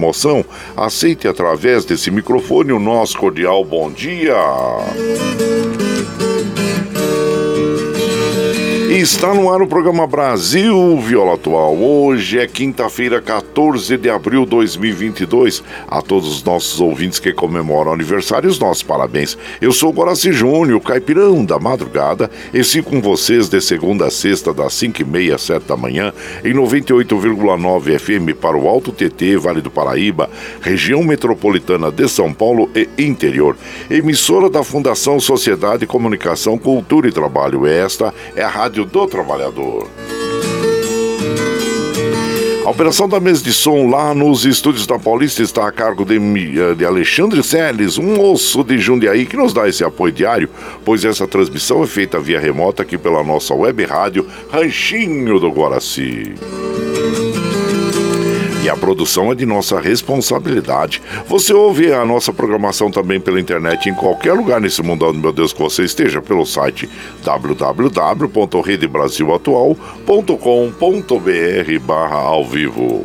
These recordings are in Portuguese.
emoção. Aceite através desse microfone o nosso cordial bom dia. Está no ar o programa Brasil Viola Atual. Hoje é quinta-feira, 14 de abril de 2022. A todos os nossos ouvintes que comemoram aniversário, os nossos parabéns. Eu sou Guaraci Júnior, caipirão da madrugada, e sigo com vocês de segunda a sexta, das 5 e meia às 7 da manhã, em 98,9 FM para o Alto TT, Vale do Paraíba, região metropolitana de São Paulo e interior. Emissora da Fundação Sociedade, Comunicação, Cultura e Trabalho. Esta é a Rádio do Trabalhador. A operação da mesa de som lá nos estúdios da Paulista está a cargo de, eh, de Alexandre Seles, um moço de Jundiaí que nos dá esse apoio diário, pois essa transmissão é feita via remota aqui pela nossa web rádio Ranchinho do Guaraci. A produção é de nossa responsabilidade. Você ouve a nossa programação também pela internet em qualquer lugar nesse mundão, meu Deus, que você esteja, pelo site www.redebrasilatual.com.br barra ao vivo.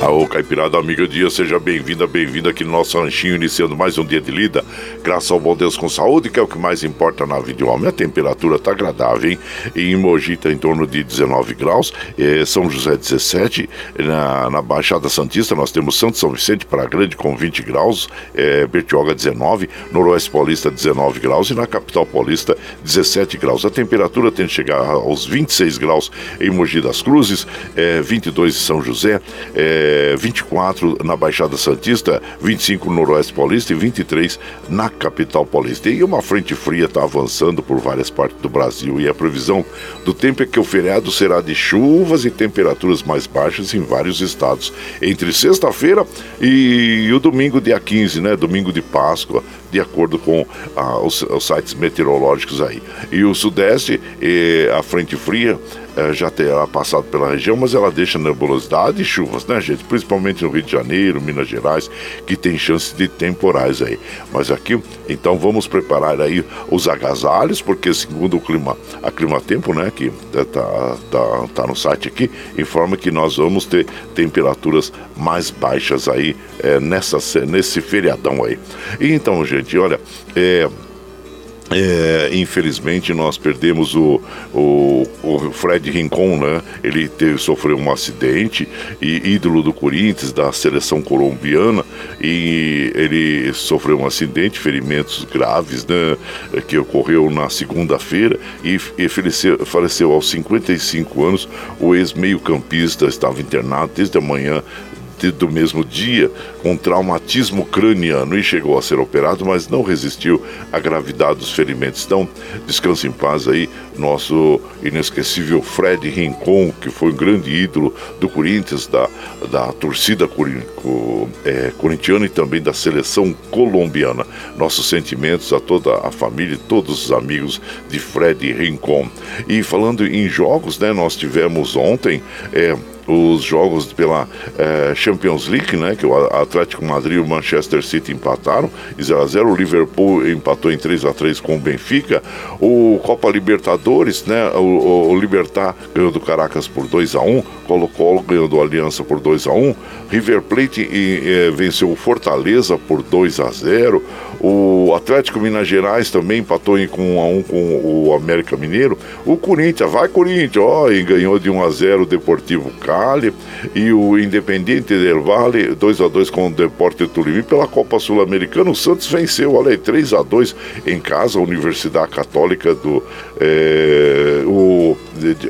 Aô, Caipirada Amiga Dia, seja bem-vinda, bem-vinda aqui no nosso ranchinho, iniciando mais um dia de lida. Graças ao bom Deus com saúde, que é o que mais importa na vida de homem. A temperatura tá agradável, hein? em Mogi tá em torno de 19 graus, é, São José 17, na, na, Baixada Santista nós temos Santo São Vicente para Grande com 20 graus, é, Bertioga 19, Noroeste Paulista 19 graus e na Capital Paulista 17 graus. A temperatura tem que chegar aos 26 graus em Mogi das Cruzes, é, 22 em São José, é, 24 na Baixada Santista, 25 no Noroeste Paulista e 23 na capital paulista. E uma frente fria está avançando por várias partes do Brasil e a previsão do tempo é que o feriado será de chuvas e temperaturas mais baixas em vários estados. Entre sexta-feira e o domingo, dia 15, né? Domingo de Páscoa, de acordo com ah, os, os, sites meteorológicos aí. E o Sudeste, a frente fria, é, já terá passado pela região, mas ela deixa nebulosidade e chuvas, né, gente? Principalmente no Rio de Janeiro, Minas Gerais, que tem chance de temporais aí. Mas aqui, então vamos preparar aí os agasalhos, porque segundo o clima, a Clima Tempo, né, que tá, tá, tá no site aqui, informa que nós vamos ter temperaturas mais baixas aí é, nessa, nesse feriadão aí. E então, gente, olha, é, é, infelizmente nós perdemos o, o, o, Fred Rincon, né? Ele teve, sofreu um acidente e ídolo do Corinthians, da seleção colombiana, e ele sofreu um acidente, ferimentos graves, né? Que ocorreu na segunda-feira e, e faleceu, faleceu aos 55 anos. O ex-meio-campista estava internado desde a manhã do mesmo dia com traumatismo craniano e chegou a ser operado, mas não resistiu à gravidade dos ferimentos. Então, descanse em paz aí, nosso inesquecível Fred Rincon, que foi um grande ídolo do Corinthians, da, da torcida é, corintiana e também da seleção colombiana. Nossos sentimentos a toda a família e todos os amigos de Fred Rincon. E falando em jogos, né, nós tivemos ontem. É, os jogos pela é, Champions League, né? Que o Atlético Madrid e o Manchester City empataram, 0 a 0 O Liverpool empatou em 3 a 3 com o Benfica. O Copa Libertadores, né? O, o Libertar ganhou do Caracas por 2 a 1 Colo-Colo ganhou do Aliança por 2 a 1 River Plate venceu o Fortaleza por 2 a 0 O Atlético Minas Gerais também empatou em com 1 a 1 com o América Mineiro. O Corinthians, vai Corinthians, ó, e ganhou de 1 a 0 o Deportivo Cali. Vale e o Independiente del Vale 2 a 2 com o Deporte Tolimi pela Copa Sul-Americana. O Santos venceu, olha aí, 3 a 2 em casa, a Universidade Católica do é, o,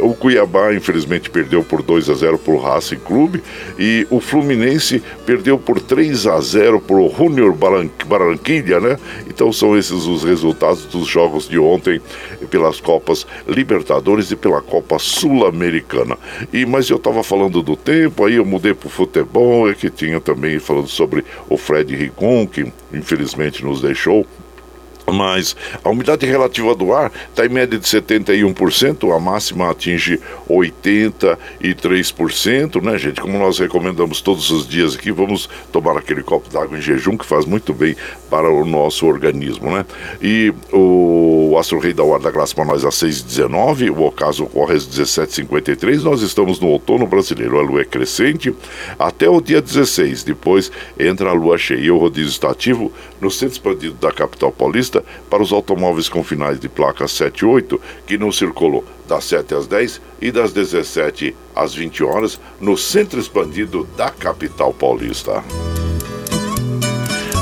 o Cuiabá infelizmente perdeu por 2 a 0 para o Racing Clube e o Fluminense perdeu por 3 a 0 para o Junior Barranquilla, né? Então são esses os resultados dos jogos de ontem pelas Copas Libertadores e pela Copa Sul-Americana. E mas eu estava falando do tempo, aí eu mudei para o futebol, é que tinha também falando sobre o Fred Rigon, que infelizmente nos deixou mas a umidade relativa do ar está em média de 71%, a máxima atinge 83%, né, gente? Como nós recomendamos todos os dias aqui, vamos tomar aquele copo d'água em jejum que faz muito bem para o nosso organismo, né? E o Astro Rei da Hora da Graça para nós às 6h19, o ocaso ocorre às 17h53, nós estamos no outono brasileiro, a lua é crescente até o dia 16, depois entra a lua cheia e o rodízio está ativo no centro expandido da capital paulista para os automóveis com finais de placa 7 e 8 que não circulou das 7 às 10 e das 17 às 20 horas no centro expandido da capital paulista.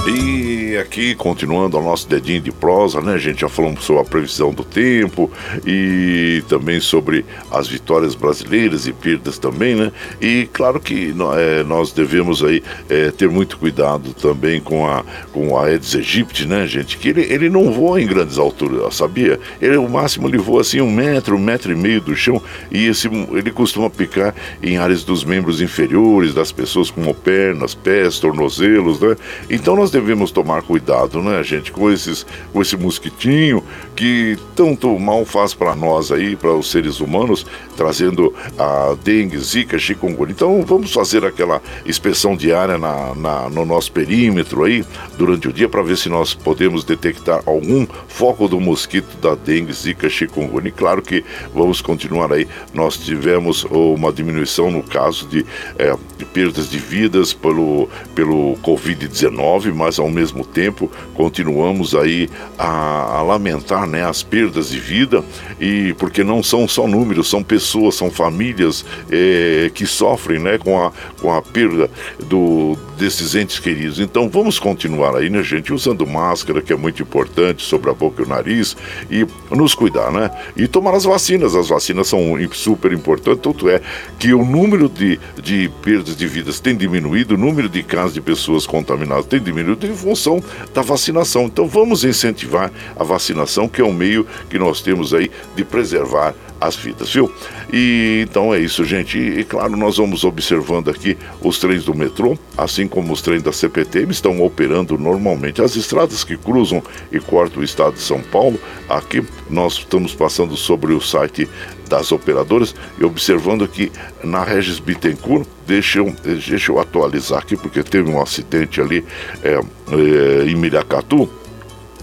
E aqui, continuando o nosso dedinho de prosa, né, gente? Já falamos sobre a previsão do tempo e também sobre as vitórias brasileiras e perdas também, né? E claro que é, nós devemos aí é, ter muito cuidado também com a, com a Aedes aegypti, né, gente? Que ele, ele não voa em grandes alturas, sabia? Ele, o máximo ele voa assim um metro, um metro e meio do chão e esse, ele costuma picar em áreas dos membros inferiores, das pessoas como pernas, pés, tornozelos, né? Então nós devemos tomar cuidado, né, gente, com esses com esse mosquitinho que tanto mal faz para nós aí, para os seres humanos, trazendo a dengue, zika, chikungunya. Então vamos fazer aquela inspeção diária na, na no nosso perímetro aí durante o dia para ver se nós podemos detectar algum foco do mosquito da dengue, zika, chikungunya. E claro que vamos continuar aí. Nós tivemos uma diminuição no caso de, é, de perdas de vidas pelo pelo Covid-19, mas ao mesmo tempo continuamos aí a, a lamentar né, as perdas de vida e porque não são só números, são pessoas, são famílias é, que sofrem né, com, a, com a perda do, desses entes queridos. Então vamos continuar aí, né, gente, usando máscara, que é muito importante, sobre a boca e o nariz, e nos cuidar, né? E tomar as vacinas. As vacinas são super importantes, tanto é que o número de, de perdas de vidas tem diminuído, o número de casos de pessoas contaminadas tem diminuído em função da vacinação. Então vamos incentivar a vacinação, que é um meio que nós temos aí de preservar as vidas, viu? E então é isso, gente. E, claro, nós vamos observando aqui os trens do metrô, assim como os trens da CPTM estão operando normalmente. As estradas que cruzam e cortam o estado de São Paulo, aqui nós estamos passando sobre o site das operadoras e observando aqui na Regis Bittencourt, deixa eu, deixa eu atualizar aqui, porque teve um acidente ali é, é, em Miracatu,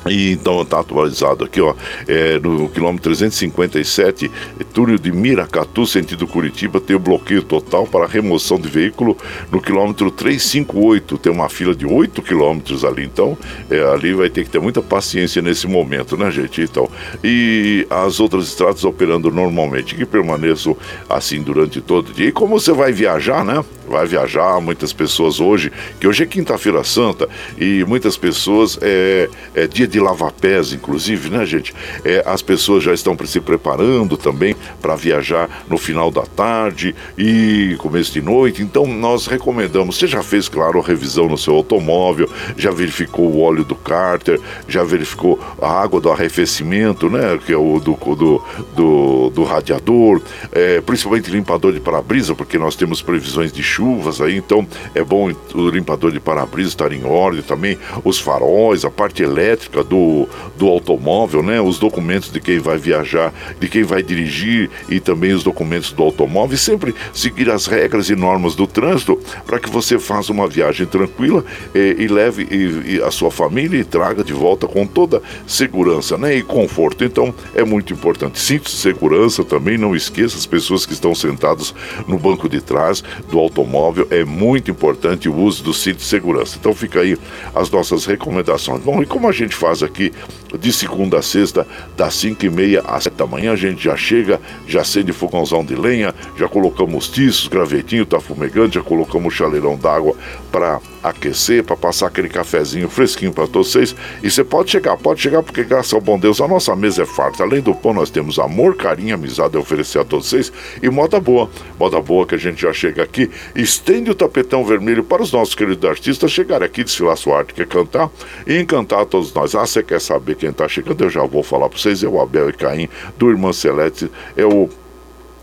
e então está atualizado aqui, ó, é, no quilômetro 357, túnel de Miracatu, sentido Curitiba, tem o bloqueio total para remoção de veículo no quilômetro 358. Tem uma fila de 8 quilômetros ali, então é, ali vai ter que ter muita paciência nesse momento, né, gente? Então, e as outras estradas operando normalmente, que permaneçam assim durante todo o dia. E como você vai viajar, né? Vai viajar, muitas pessoas hoje, que hoje é quinta-feira santa, e muitas pessoas é, é dia de lavar pés, inclusive, né, gente? É, as pessoas já estão se preparando também para viajar no final da tarde e começo de noite. Então, nós recomendamos. Você já fez, claro, a revisão no seu automóvel, já verificou o óleo do cárter, já verificou a água do arrefecimento, né? Que é o do, do, do, do radiador, é, principalmente limpador de para-brisa, porque nós temos previsões de chuvas aí, então é bom o limpador de para-brisa estar em ordem também, os faróis, a parte elétrica do, do automóvel, né? Os documentos de quem vai viajar, de quem vai dirigir e também os documentos do automóvel. E sempre seguir as regras e normas do trânsito para que você faça uma viagem tranquila eh, e leve e, e a sua família e traga de volta com toda segurança, né? E conforto. Então é muito importante. Cinto de segurança também, não esqueça as pessoas que estão sentadas no banco de trás do automóvel. É muito importante o uso do cinto de segurança. Então fica aí as nossas recomendações. Bom, e como a gente faz aqui de segunda a sexta, das 5 e meia às 7 da manhã. A gente já chega, já acende fogãozão de lenha, já colocamos tiços, gravetinho, tá fumegante, já colocamos chaleirão d'água para aquecer, para passar aquele cafezinho fresquinho para todos vocês. E você pode chegar, pode chegar, porque graças ao bom Deus a nossa mesa é farta. Além do pão, nós temos amor, carinho, amizade a oferecer a todos vocês e moda boa. Moda boa que a gente já chega aqui, estende o tapetão vermelho para os nossos queridos artistas chegarem aqui, desfilar sua arte, quer cantar e encantar a todos nós. Ah, você quer saber quem está chegando? Eu já vou falar para vocês. É o Abel e Caim, do Irmã Celeste, é o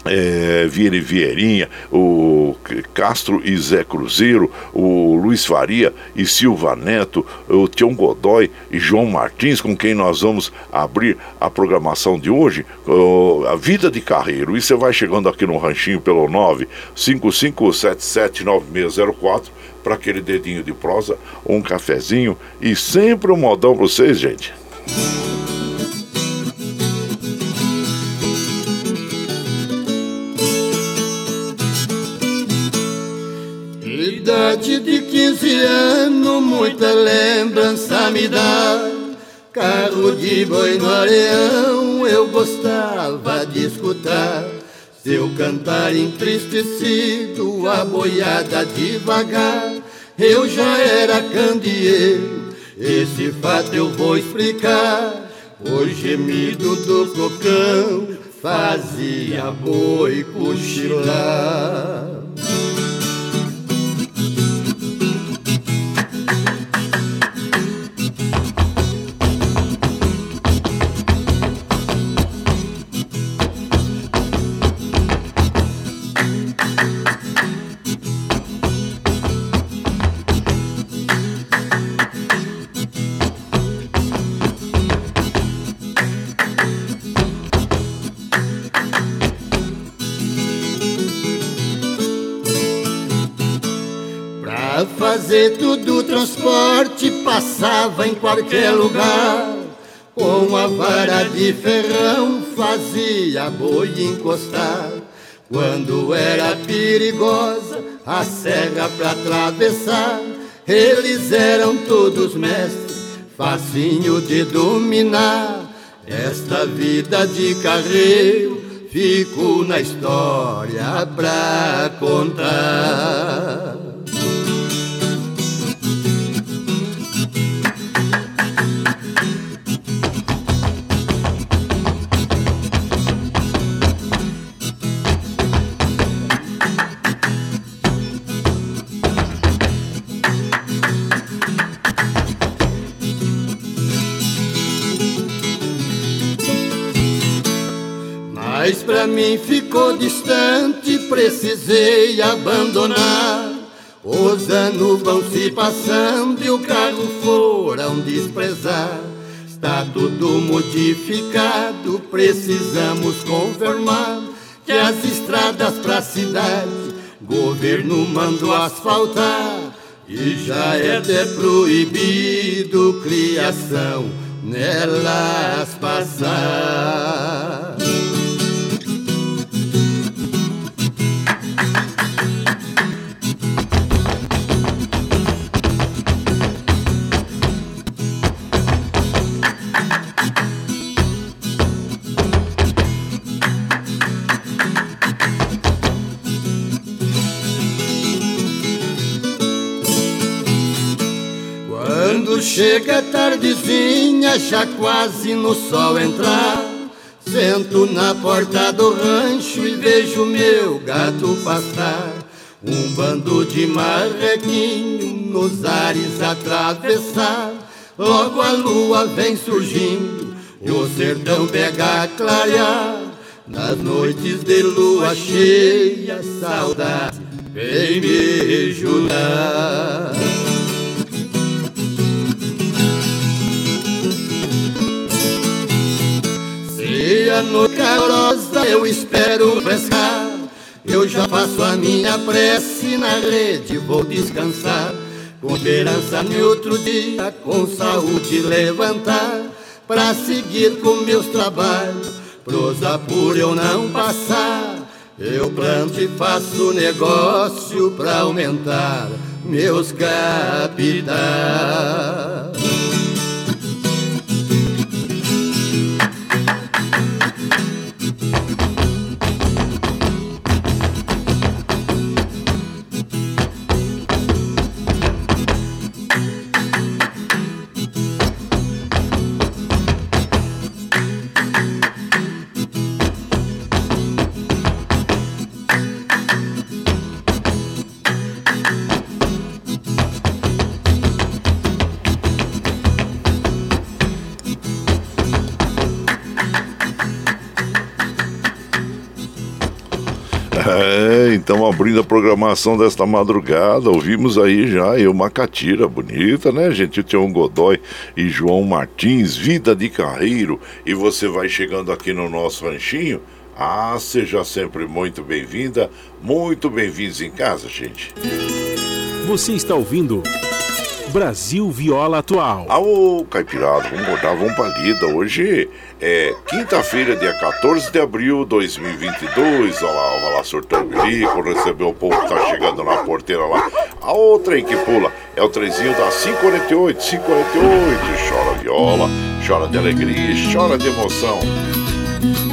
é, Vieri Vieirinha, o Castro e Zé Cruzeiro, o Luiz Faria e Silva Neto, o Tião Godoy e João Martins, com quem nós vamos abrir a programação de hoje, a vida de carreiro. E você vai chegando aqui no ranchinho pelo 955779604 para aquele dedinho de prosa, um cafezinho e sempre um modão para vocês, gente. Idade de 15 anos, muita lembrança me dá. Carro de boi no areão, eu gostava de escutar. Seu cantar entristecido, a boiada devagar. Eu já era candeeiro, esse fato eu vou explicar. O gemido do cocão fazia boi cochilar. Fazer tudo transporte passava em qualquer lugar. Com a vara de ferrão fazia boi encostar. Quando era perigosa a serra para atravessar, eles eram todos mestres, facinho de dominar. Esta vida de carreiro fico na história pra contar. Mim ficou distante, precisei abandonar. Os anos vão se passando e o carro foram desprezar. Está tudo modificado, precisamos confirmar que as estradas pra cidade governo mandou asfaltar e já é até proibido criação nelas passar. Chega tardezinha, já quase no sol entrar. Sento na porta do rancho e vejo meu gato passar. Um bando de marrequinho nos ares atravessar. Logo a lua vem surgindo e o sertão pega a clarear. Nas noites de lua cheia, saudade vem me ajudar. Dia no calorosa eu espero pescar. Eu já faço a minha prece na rede, vou descansar. Com esperança no outro dia, com saúde levantar. Pra seguir com meus trabalhos, prosa por eu não passar. Eu planto e faço negócio pra aumentar meus capitais. Então abrindo a programação desta madrugada, ouvimos aí já eu Macatira, bonita, né, gente? O Tião Godoy e João Martins, Vida de Carreiro. E você vai chegando aqui no nosso ranchinho. Ah, seja sempre muito bem-vinda, muito bem-vindos em casa, gente. Você está ouvindo Brasil Viola Atual. Aô, Caipirada, vamos botar, vamos pra lida. Hoje é quinta-feira, dia 14 de abril de 2022. Olha lá, olha lá, surtando bilico, recebeu o povo que tá chegando na porteira lá. A outra aí que pula é o trezinho da 548, 548. Chora viola, chora de alegria, chora de emoção.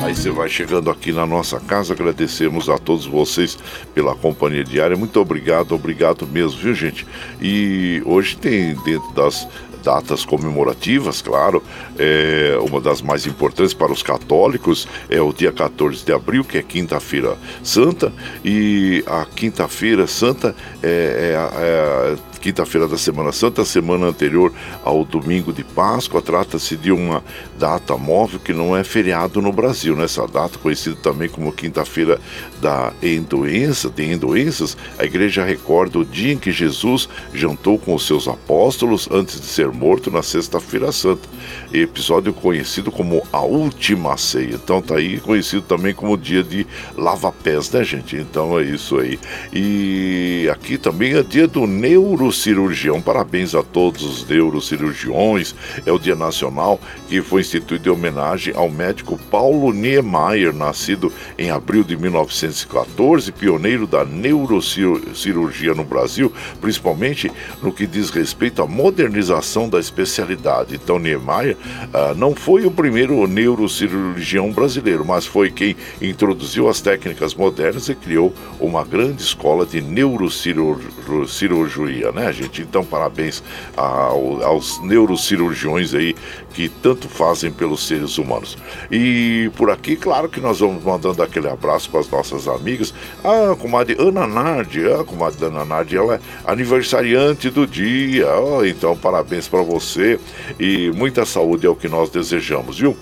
Aí você vai chegando aqui na nossa casa, agradecemos a todos vocês pela companhia diária. Muito obrigado, obrigado mesmo, viu gente? E hoje tem dentro das datas comemorativas, claro, é, uma das mais importantes para os católicos é o dia 14 de abril, que é quinta-feira santa, e a quinta-feira santa é, é, é quinta-feira da Semana Santa, semana anterior ao domingo de Páscoa. Trata-se de uma data móvel que não é feriado no Brasil. Nessa né? data, conhecida também como quinta-feira da endoença, de endoenças, a igreja recorda o dia em que Jesus jantou com os seus apóstolos antes de ser morto na Sexta-feira Santa. Episódio conhecido como a última ceia. Então tá aí conhecido também como dia de lava-pés, né, gente? Então é isso aí. E aqui também é dia do neuro neurocirurgião. Parabéns a todos os neurocirurgiões. É o Dia Nacional que foi instituído em homenagem ao médico Paulo Niemeyer, nascido em abril de 1914, pioneiro da neurocirurgia no Brasil, principalmente no que diz respeito à modernização da especialidade. Então, Niemeyer ah, não foi o primeiro neurocirurgião brasileiro, mas foi quem introduziu as técnicas modernas e criou uma grande escola de neurocirurgia, né, gente? Então, parabéns ao, aos neurocirurgiões aí que tanto fazem pelos seres humanos. E por aqui, claro que nós vamos mandando aquele abraço para as nossas amigas. A comadre Ana Nardi, a comadre Ana Nardi, ela é aniversariante do dia. Oh, então, parabéns para você e muita saúde é o que nós desejamos, viu?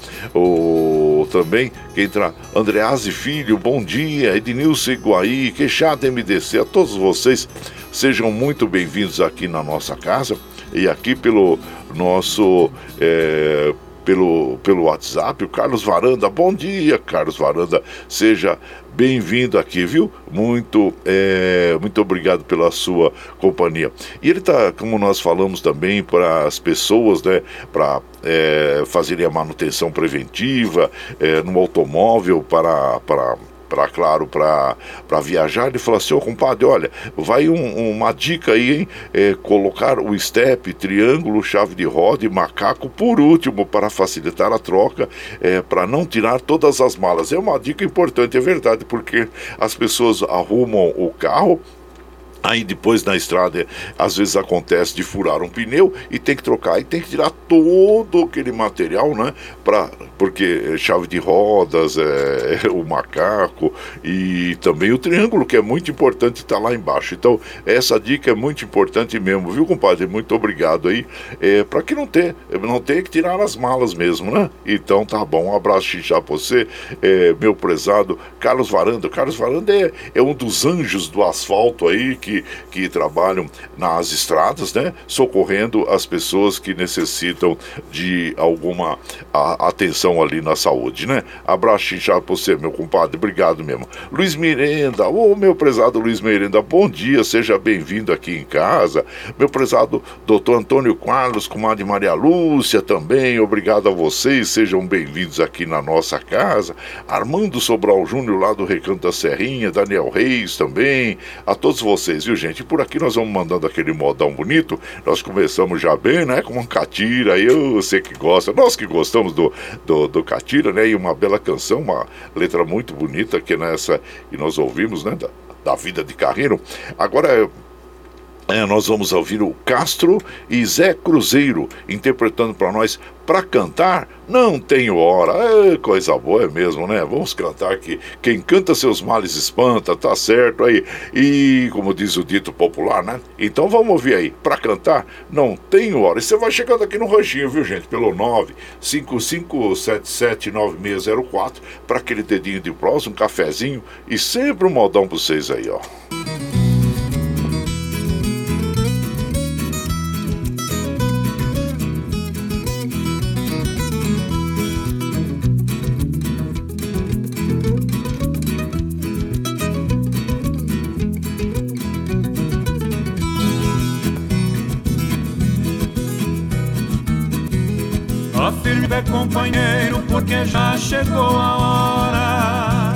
Também, quem entra, Andrease Filho, bom dia. Ednilson Iguaí, Queixada MDC, a todos vocês. Sejam muito bem-vindos aqui na nossa casa e aqui pelo nosso é, pelo, pelo WhatsApp, o Carlos Varanda. Bom dia, Carlos Varanda. Seja bem-vindo aqui, viu? Muito, é, muito obrigado pela sua companhia. E ele está, como nós falamos também, para as pessoas, né, para é, fazerem a manutenção preventiva é, no automóvel, para, para para claro, para viajar, ele falou assim, ô oh, compadre, olha, vai um, uma dica aí, hein? É, colocar o step, triângulo, chave de roda e macaco por último para facilitar a troca, é, para não tirar todas as malas. É uma dica importante, é verdade, porque as pessoas arrumam o carro Aí depois na estrada, às vezes acontece de furar um pneu e tem que trocar. E tem que tirar todo aquele material, né? Pra, porque chave de rodas, é, é, o macaco e também o triângulo, que é muito importante estar tá lá embaixo. Então, essa dica é muito importante mesmo, viu, compadre? Muito obrigado aí. É, para que não ter, não ter que tirar as malas mesmo, né? Então tá bom. Um abraço já pra você, é, meu prezado Carlos Varanda. Carlos Varanda é, é um dos anjos do asfalto aí que que, trabalham nas estradas, né? Socorrendo as pessoas que necessitam de alguma a, atenção ali na saúde, né? Abraço inchado pra você, meu compadre. Obrigado mesmo. Luiz Mirenda, ô meu prezado Luiz Mirenda, bom dia, seja bem-vindo aqui em casa. Meu prezado doutor Antônio Carlos, comadre Maria Lúcia também, obrigado a vocês, sejam bem-vindos aqui na nossa casa. Armando Sobral Júnior lá do Recanto da Serrinha, Daniel Reis também, a todos vocês viu, gente? Por aqui nós vamos mandando aquele modão bonito. Nós começamos já bem, né? Com uma catira, eu sei que gosta. Nós que gostamos do, do, do catira, né? E uma bela canção, uma letra muito bonita que nessa e nós ouvimos, né? Da, da vida de Carreiro. Agora, é, nós vamos ouvir o Castro e Zé Cruzeiro interpretando para nós para cantar. Não tenho hora, é, coisa boa é mesmo, né? Vamos cantar que quem canta seus males espanta, tá certo aí. E como diz o dito popular, né? Então vamos ouvir aí, para cantar. Não tenho hora. E você vai chegando aqui no ranchinho, viu gente? Pelo 955779604 para aquele dedinho de prosa, um cafezinho e sempre um modão para vocês aí, ó. Porque já chegou a hora.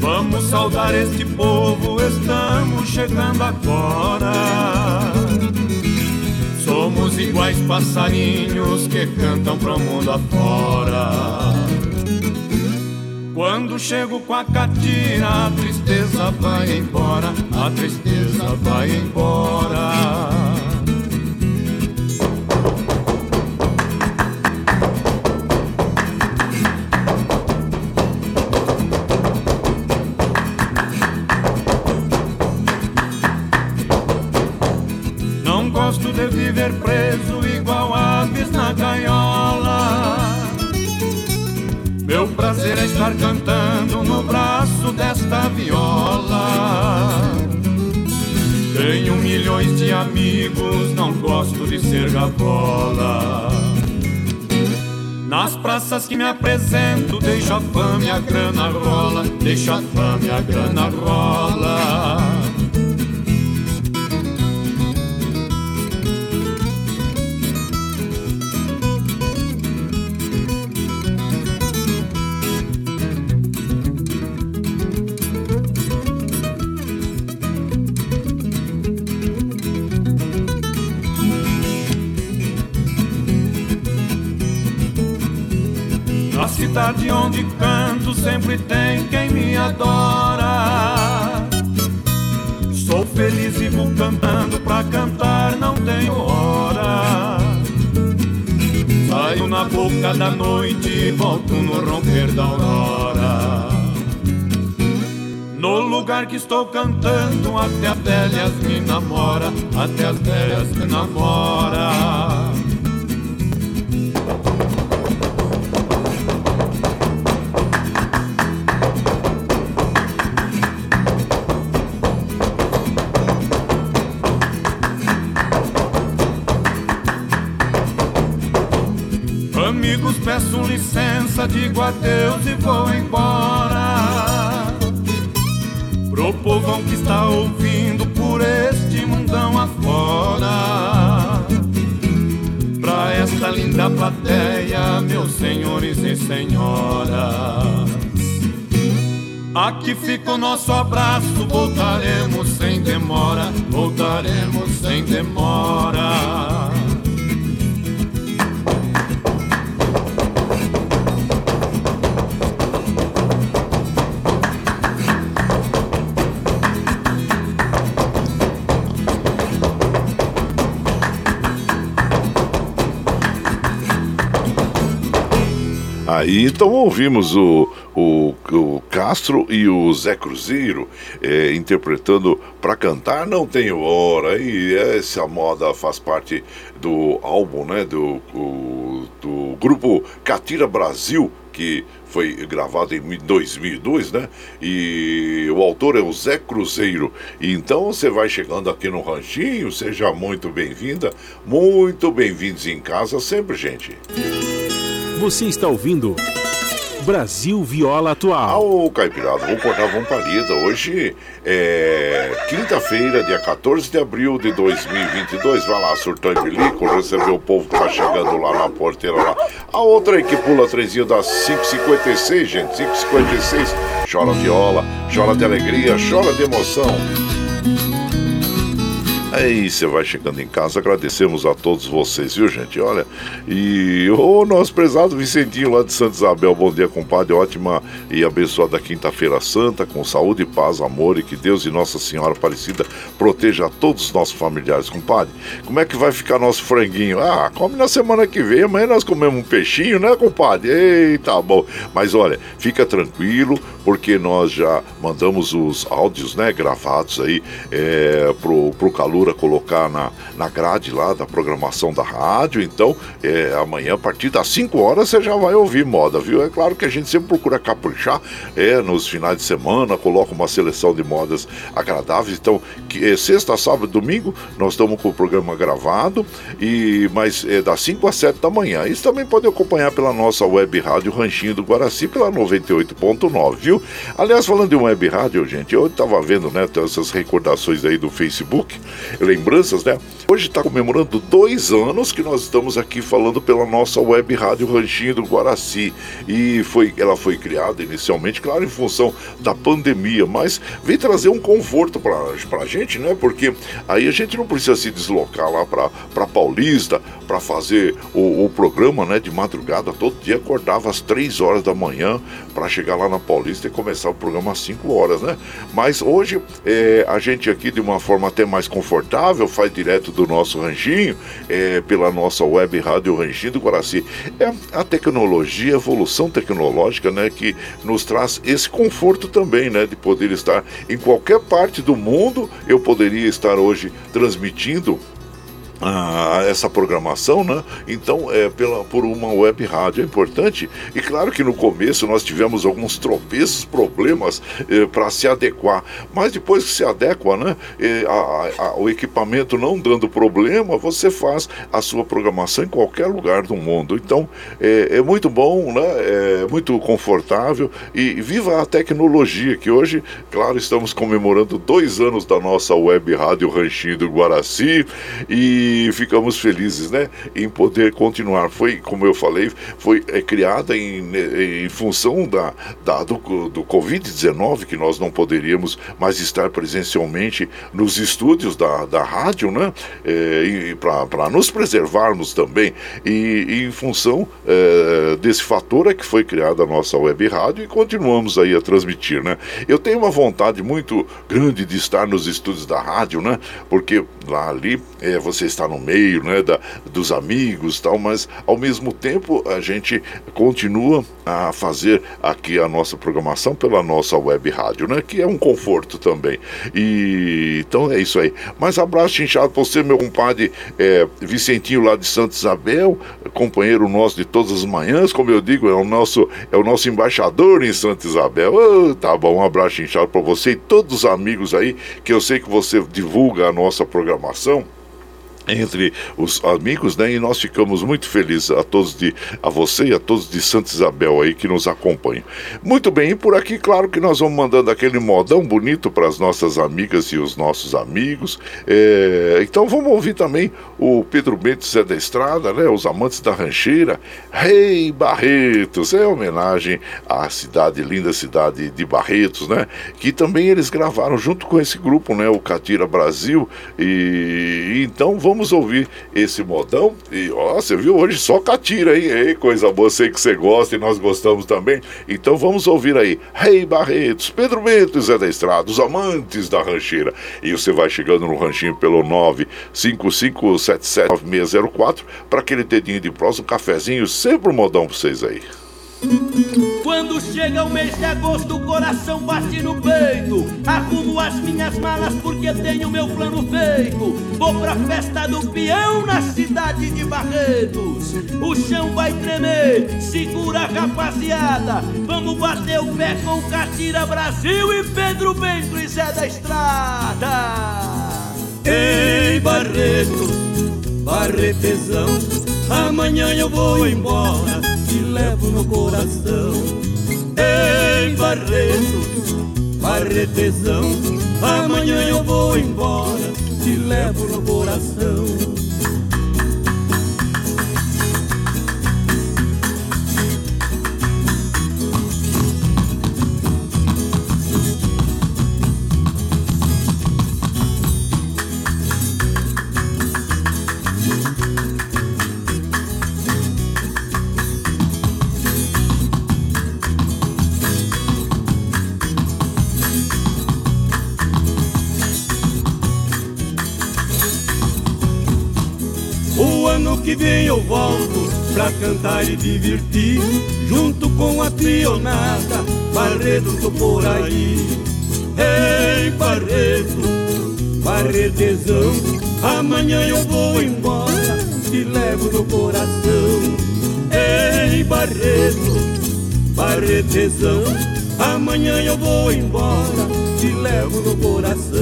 Vamos saudar este povo, estamos chegando agora. Somos iguais passarinhos que cantam pro mundo afora. Quando chego com a catira, a tristeza vai embora, a tristeza vai embora. Viver preso igual aves na gaiola. Meu prazer é estar cantando no braço desta viola. Tenho milhões de amigos, não gosto de ser gavola. Nas praças que me apresento, deixo a fama e a grana rola, deixo a fama e a grana rola. Cidade onde canto sempre tem quem me adora. Sou feliz e vou cantando pra cantar, não tenho hora. Saio na boca da noite e volto no romper da aurora. No lugar que estou cantando, até as velhas me namora, até as velhas me namora. Licença, digo adeus e vou embora. Pro povão que está ouvindo por este mundão afora. Pra esta linda plateia, meus senhores e senhoras. Aqui fica o nosso abraço, voltaremos sem demora, voltaremos sem demora. Aí então ouvimos o, o, o Castro e o Zé Cruzeiro é, interpretando para cantar Não Tenho Hora. E essa moda faz parte do álbum, né? Do, o, do grupo Catira Brasil, que foi gravado em 2002, né? E o autor é o Zé Cruzeiro. Então você vai chegando aqui no Ranchinho, seja muito bem-vinda, muito bem-vindos em casa sempre, gente. Você está ouvindo Brasil Viola Atual. Ô, Caipirada, vamos cortar, vamos palida. Hoje é quinta-feira, dia 14 de abril de 2022. Vai lá, surtão e bilico, receber o povo que tá chegando lá na porteira lá. A outra aí que pula trezinho das 5h56, gente, 5h56. Chora viola, chora de alegria, chora de emoção. Aí você vai chegando em casa, agradecemos a todos vocês, viu gente? Olha, e o nosso prezado Vicentinho lá de Santa Isabel, bom dia, compadre, ótima e abençoada quinta-feira santa, com saúde, paz, amor e que Deus e Nossa Senhora Aparecida proteja a todos os nossos familiares, compadre. Como é que vai ficar nosso franguinho? Ah, come na semana que vem, amanhã nós comemos um peixinho, né, compadre? Eita, bom. Mas olha, fica tranquilo, porque nós já mandamos os áudios, né, gravados aí é, pro, pro calor colocar na, na grade lá da programação da rádio. Então, é, amanhã, a partir das 5 horas, você já vai ouvir moda, viu? É claro que a gente sempre procura caprichar é, nos finais de semana, coloca uma seleção de modas agradáveis. Então, que, é, sexta, sábado domingo, nós estamos com o programa gravado, e mas é das 5 às 7 da manhã. Isso também pode acompanhar pela nossa web rádio Ranchinho do Guaraci, pela 98.9, viu? Aliás, falando de web rádio, gente, eu estava vendo, né, essas recordações aí do Facebook lembranças, né? Hoje está comemorando dois anos que nós estamos aqui falando pela nossa web rádio Ranchinho do Guaraci. E foi, ela foi criada inicialmente, claro, em função da pandemia, mas veio trazer um conforto para a gente, né? Porque aí a gente não precisa se deslocar lá para Paulista para fazer o, o, programa, né? De madrugada, todo dia acordava às três horas da manhã para chegar lá na Paulista e começar o programa às 5 horas, né? Mas hoje é, a gente aqui de uma forma até mais confortável faz direto do nosso ranchinho, é, pela nossa web rádio Ranchinho do Guaraci. É a tecnologia, a evolução tecnológica, né, que nos traz esse conforto também, né, de poder estar em qualquer parte do mundo. Eu poderia estar hoje transmitindo essa programação, né? Então, é pela, por uma web rádio é importante. E claro que no começo nós tivemos alguns tropeços, problemas eh, para se adequar. Mas depois que se adequa, né? Eh, a, a, o equipamento não dando problema, você faz a sua programação em qualquer lugar do mundo. Então, é, é muito bom, né? É muito confortável e viva a tecnologia que hoje, claro, estamos comemorando dois anos da nossa web rádio Ranchinho do Guaraci e ficamos felizes, né, em poder continuar. Foi, como eu falei, foi é, criada em, em função da, da do, do Covid-19, que nós não poderíamos mais estar presencialmente nos estúdios da, da rádio, né, é, para nos preservarmos também. E, e em função é, desse fator é que foi criada a nossa web rádio e continuamos aí a transmitir, né. Eu tenho uma vontade muito grande de estar nos estúdios da rádio, né, porque lá ali é, vocês está no meio, né, da, dos amigos tal, mas ao mesmo tempo a gente continua a fazer aqui a nossa programação pela nossa web rádio, né, que é um conforto também. E então é isso aí. Mas abraço inchado para você, meu compadre é, Vicentinho lá de Santa Isabel, companheiro nosso de todas as manhãs, como eu digo, é o nosso é o nosso embaixador em Santa Isabel. Oh, tá bom, um abraço inchado para você e todos os amigos aí que eu sei que você divulga a nossa programação entre os amigos, né? E nós ficamos muito felizes a todos de a você e a todos de Santa Isabel aí que nos acompanham. Muito bem, e por aqui, claro que nós vamos mandando aquele modão bonito para as nossas amigas e os nossos amigos. É, então vamos ouvir também o Pedro Bento Zé da Estrada, né? Os amantes da rancheira. Rei hey, Barretos, é homenagem à cidade, linda cidade de Barretos, né? Que também eles gravaram junto com esse grupo, né? O Catira Brasil. E então vamos vamos ouvir esse modão. E ó, você viu hoje só catira, hein? Ei, coisa boa, sei que você gosta e nós gostamos também. Então vamos ouvir aí. Rei hey, Barretos, Pedro Bento Zé da Estrada, os amantes da rancheira. E você vai chegando no ranchinho pelo 955779604 para aquele dedinho de prosa, um cafezinho, sempre um modão pra vocês aí. Quando chega o mês de agosto, o coração bate no peito. Arrumo as minhas malas porque tenho meu plano feito. Vou pra festa do peão na cidade de Barretos. O chão vai tremer, segura rapaziada. Vamos bater o pé com Catira Brasil e Pedro Bento e Zé da Estrada. Ei, Barretos, Barretezão, amanhã eu vou embora te levo no coração. Em Barreto, Barretezão, amanhã eu vou embora, te levo no coração. Que vem eu volto pra cantar e divertir Junto com a trionada, Barreto tô por aí Ei, Barreto, Barretezão Amanhã eu vou embora, te levo no coração. Ei, Barreto, Barretezão Amanhã eu vou embora, te levo no coração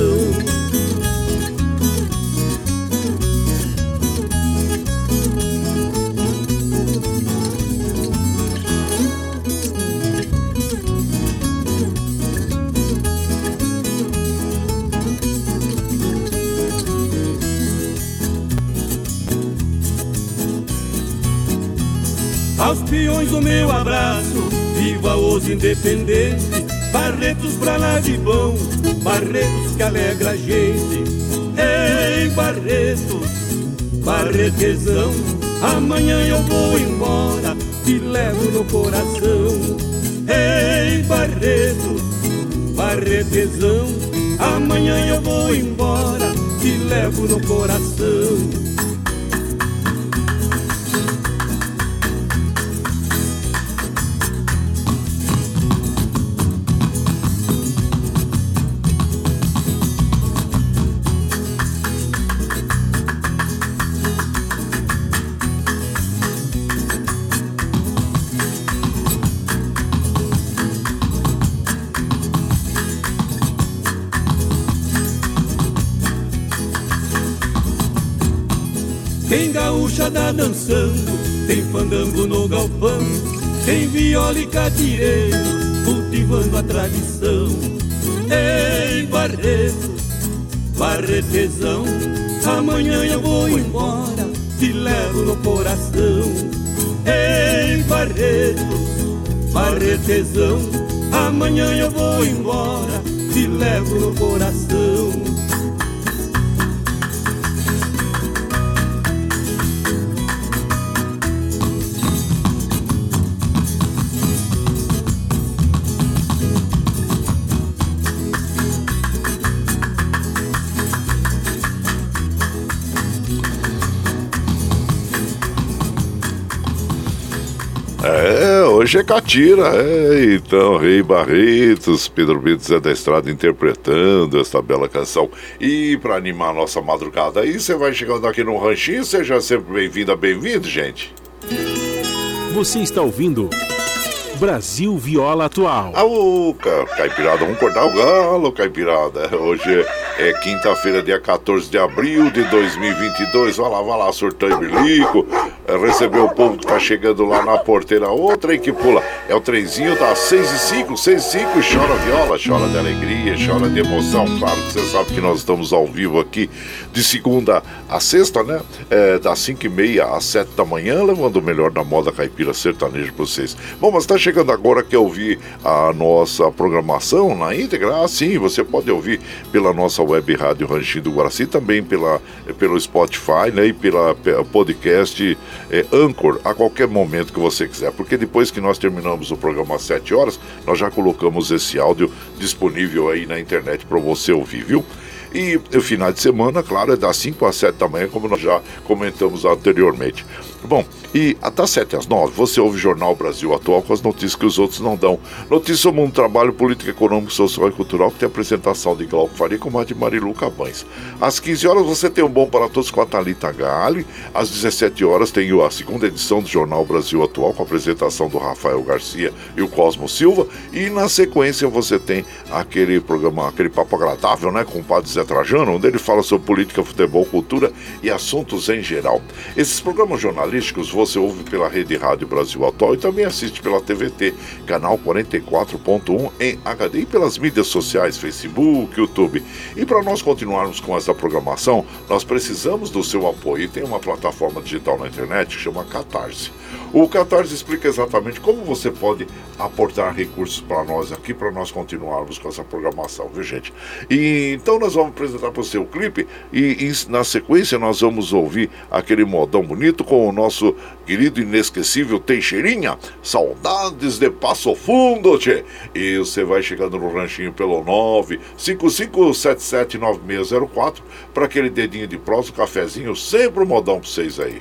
Peões o meu abraço, viva os independentes, Barretos pra lá de bom, Barretos que alegra a gente. Ei, Barretos, Barretezão, amanhã eu vou embora, te levo no coração. Ei, Barretos, Barretezão, amanhã eu vou embora, te levo no coração. Gaúchada dançando, tem fandango no galpão, tem viola e catireiro, cultivando a tradição. Ei, Barreto, Barretezão, amanhã eu vou embora, te levo no coração. Ei, Barreto, Barretezão, amanhã eu vou embora, te levo no coração. Hoje é Catira, é, então, Rei Barretos, Pedro Bento Zé da Estrada interpretando esta bela canção. E para animar a nossa madrugada aí, você vai chegando aqui no Ranchinho, seja sempre bem-vinda, bem-vindo, gente. Você está ouvindo Brasil Viola Atual. Aô, Caipirada, vamos cortar o galo, Caipirada. Hoje É quinta-feira, dia 14 de abril de 2022. Vai lá, vai lá, surtão e bilico. É, recebeu o povo que tá chegando lá na porteira. Outra aí que pula. É o trenzinho das 6 e 5, 6 e 5. Chora viola, chora de alegria, chora de emoção. Claro que você sabe que nós estamos ao vivo aqui de segunda a sexta, né? É, das 5 e meia às 7 da manhã, levando o melhor da moda caipira sertaneja pra vocês. Bom, mas tá chegando agora que ouvir a nossa programação na íntegra? Ah, sim, você pode ouvir pela nossa web rádio Ranchinho do Guaraci, também pela, pelo Spotify né, e pela podcast é, Anchor, a qualquer momento que você quiser. Porque depois que nós terminamos o programa às 7 horas, nós já colocamos esse áudio disponível aí na internet para você ouvir, viu? E o final de semana, claro, é das 5 às 7 da manhã, como nós já comentamos anteriormente. Bom, e até 7 às 9 você ouve o Jornal Brasil Atual com as notícias que os outros não dão. Notícias sobre o mundo trabalho, política, econômico, social e cultural, que tem apresentação de Glauco Faria com a de Marilu Cabães. Às 15 horas você tem um Bom para Todos com a Thalita Gali. Às 17 horas tem a segunda edição do Jornal Brasil Atual com a apresentação do Rafael Garcia e o Cosmo Silva. E na sequência você tem aquele programa, aquele papo agradável, né, com o Padre Zé Trajano, onde ele fala sobre política, futebol, cultura e assuntos em geral. Esses programas jornalistas jornalísticos você ouve pela Rede Rádio Brasil Atual e também assiste pela TVT, canal 44.1 em HD e pelas mídias sociais, Facebook, YouTube. E para nós continuarmos com essa programação, nós precisamos do seu apoio. E tem uma plataforma digital na internet que chama Catarse. O Catarse explica exatamente como você pode aportar recursos para nós aqui, para nós continuarmos com essa programação, viu gente? E então nós vamos apresentar para você o clipe e, e na sequência nós vamos ouvir aquele modão bonito com o nosso querido inesquecível Teixeirinha. Saudades de Passo Fundo, tchê. E você vai chegando no ranchinho pelo 955779604 para aquele dedinho de próximo, cafezinho, sempre um modão para vocês aí.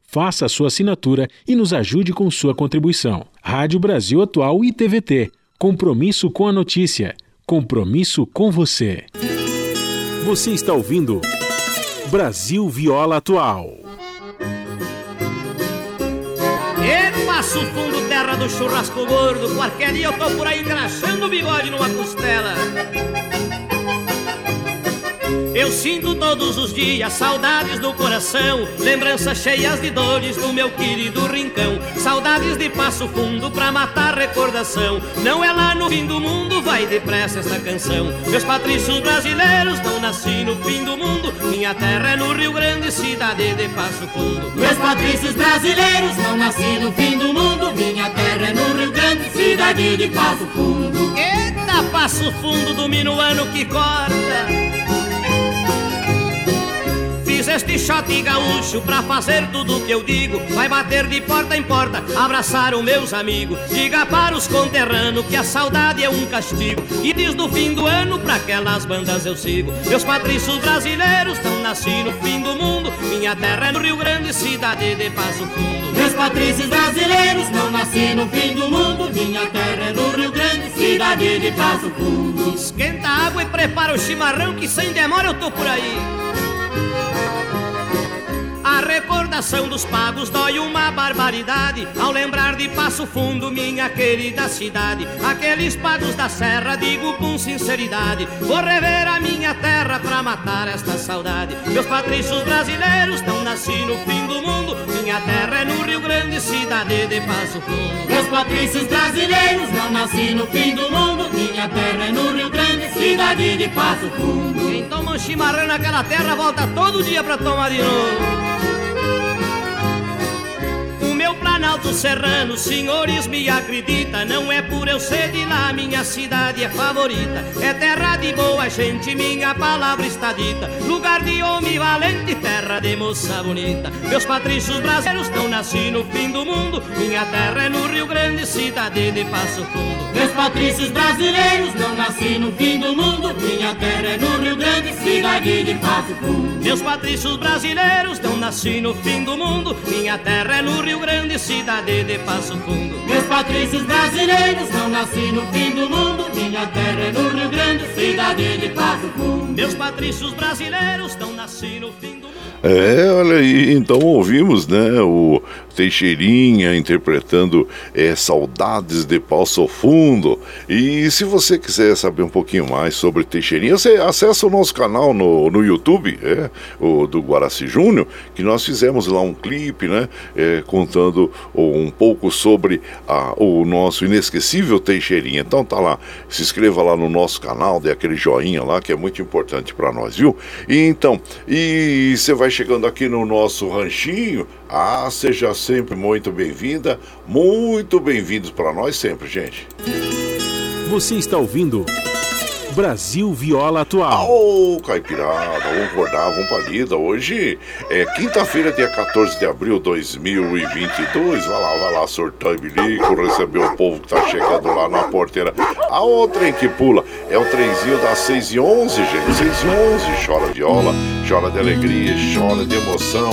faça a sua assinatura e nos ajude com sua contribuição. Rádio Brasil Atual e TVT. Compromisso com a notícia. Compromisso com você. Você está ouvindo Brasil Viola Atual. E passo fundo, terra do churrasco gordo. Qualquer dia eu tô por aí crachando o bigode numa costela. Eu sinto todos os dias saudades do coração, lembranças cheias de dores do meu querido rincão. Saudades de passo fundo pra matar recordação. Não é lá no fim do mundo, vai depressa esta canção. Meus patrícios brasileiros não nasci no fim do mundo. Minha terra é no Rio Grande, cidade de Passo Fundo. Meus patrícios brasileiros não nasci no fim do mundo. Minha terra é no Rio Grande, cidade de Passo Fundo. Eita, Passo Fundo do minuano que corta. Este shot gaúcho pra fazer tudo que eu digo. Vai bater de porta em porta, abraçar os meus amigos. Diga para os conterrâneos que a saudade é um castigo. E diz no fim do ano pra aquelas bandas eu sigo. Meus patrícios brasileiros estão nascidos no fim do mundo. Minha terra é no Rio Grande, cidade de Passo Fundo. Meus patrícios brasileiros não nasci no fim do mundo. Minha terra é no Rio Grande, cidade de Passo Fundo. Esquenta a água e prepara o chimarrão que sem demora eu tô por aí. A recordação dos pagos dói uma barbaridade Ao lembrar de Passo Fundo, minha querida cidade Aqueles pagos da serra, digo com sinceridade Vou rever a minha terra pra matar esta saudade Meus patrícios brasileiros não nasci no fim do mundo Minha terra é no Rio Grande, cidade de Passo Fundo Meus patrícios brasileiros não nasci no fim do mundo. Minha terra é no Rio Grande, cidade de Passo Fundo. Quem toma um chimarrão naquela terra volta todo dia pra tomar de novo. Planalto Serrano, senhores me acredita, não é por eu ser de lá, minha cidade é favorita. É terra de boa gente, minha palavra está dita. Lugar de homem valente, terra de moça bonita. Meus patrícios brasileiros estão nasci no fim do mundo. Minha terra é no Rio Grande, cidade de Passo Fundo. Meus patrícios brasileiros não nasci no fim do mundo. Minha terra é no Rio Grande, cidade de Passo Fundo. Meus patrícios brasileiros não nasci no fim do mundo. Minha terra é no Rio Grande, cidade de Passo Fundo. Meus patrícios brasileiros não nasci no fim do mundo. Minha terra é no Rio Grande, cidade de Passo Fundo. Meus patrícios brasileiros não nasci no fim do mundo. É, olha aí, então ouvimos, né, o Teixeirinha interpretando é, Saudades de Passo Fundo. E se você quiser saber um pouquinho mais sobre Teixeirinha, você acessa o nosso canal no, no YouTube, é, o do Guaraci Júnior, que nós fizemos lá um clipe, né, é, contando um pouco sobre a, o nosso inesquecível Teixeirinha. Então tá lá, se inscreva lá no nosso canal, dê aquele joinha lá, que é muito importante para nós, viu? E então, e você vai chegando aqui no nosso ranchinho, ah, seja sempre muito bem-vinda, muito bem-vindos para nós sempre, gente. Você está ouvindo Brasil Viola Atual. Ô, caipirada, vamos acordar, vamos pra lida. Hoje é quinta-feira, dia 14 de abril de 2022. Vai lá, vai lá, sortar e bilico, receber o povo que tá chegando lá na porteira. Ah, o trem que pula é o trenzinho das 6 e 11, gente. 6 e 11, chora viola, chora de alegria, chora de emoção.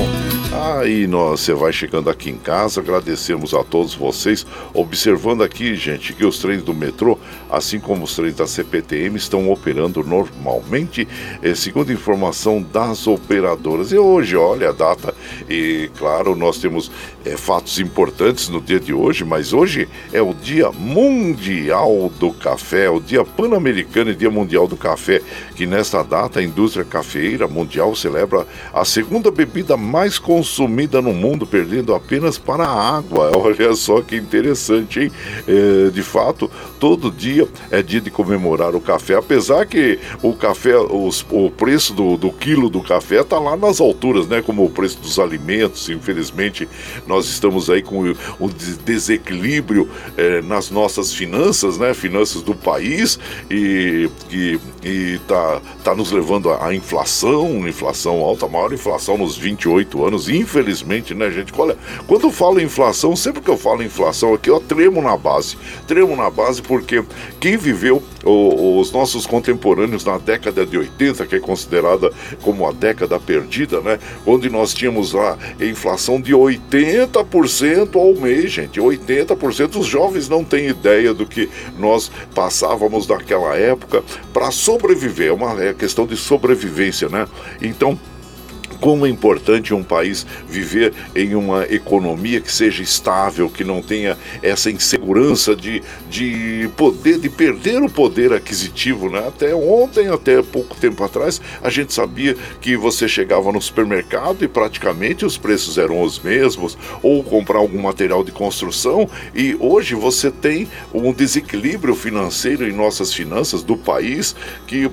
Aí nós, você vai chegando aqui em casa, agradecemos a todos vocês, observando aqui, gente, que os trens do metrô, assim como os trens da CPTM, estão operando normalmente, eh, segundo informação das operadoras. E hoje, olha a data, e claro, nós temos eh, fatos importantes no dia de hoje, mas hoje é o Dia Mundial do Café, o Dia Pan-Americano e Dia Mundial do Café, que nesta data a indústria cafeeira mundial celebra a segunda bebida mais consumida no mundo, perdendo apenas para a água. Olha só que interessante, hein? Eh, de fato, todo dia é dia de comemorar o café, apesar que o café, os- o preço do, do quilo do café está lá nas alturas, né? Como o preço dos alimentos. Infelizmente, nós estamos aí com des- desequilíbrio eh, nas nossas finanças, né? Finanças do país e que e tá, tá nos levando à inflação, inflação alta, a maior inflação nos 28 anos, infelizmente, né, gente? Olha, quando eu falo inflação, sempre que eu falo inflação aqui, eu tremo na base. Tremo na base porque quem viveu o- os nossos contemporâneos na década de 80, que é considerada como a década perdida, né? Onde nós tínhamos lá inflação de 80% ao mês, gente. 80%. Os jovens não têm ideia do que nós passávamos naquela época para sobreviver. É uma é questão de sobrevivência, né? Então, como é importante um país viver em uma economia que seja estável, que não tenha essa insegurança de, de poder, de perder o poder aquisitivo, né? Até ontem, até pouco tempo atrás, a gente sabia que você chegava no supermercado e praticamente os preços eram os mesmos, ou comprar algum material de construção, e hoje você tem um desequilíbrio financeiro em nossas finanças do país que,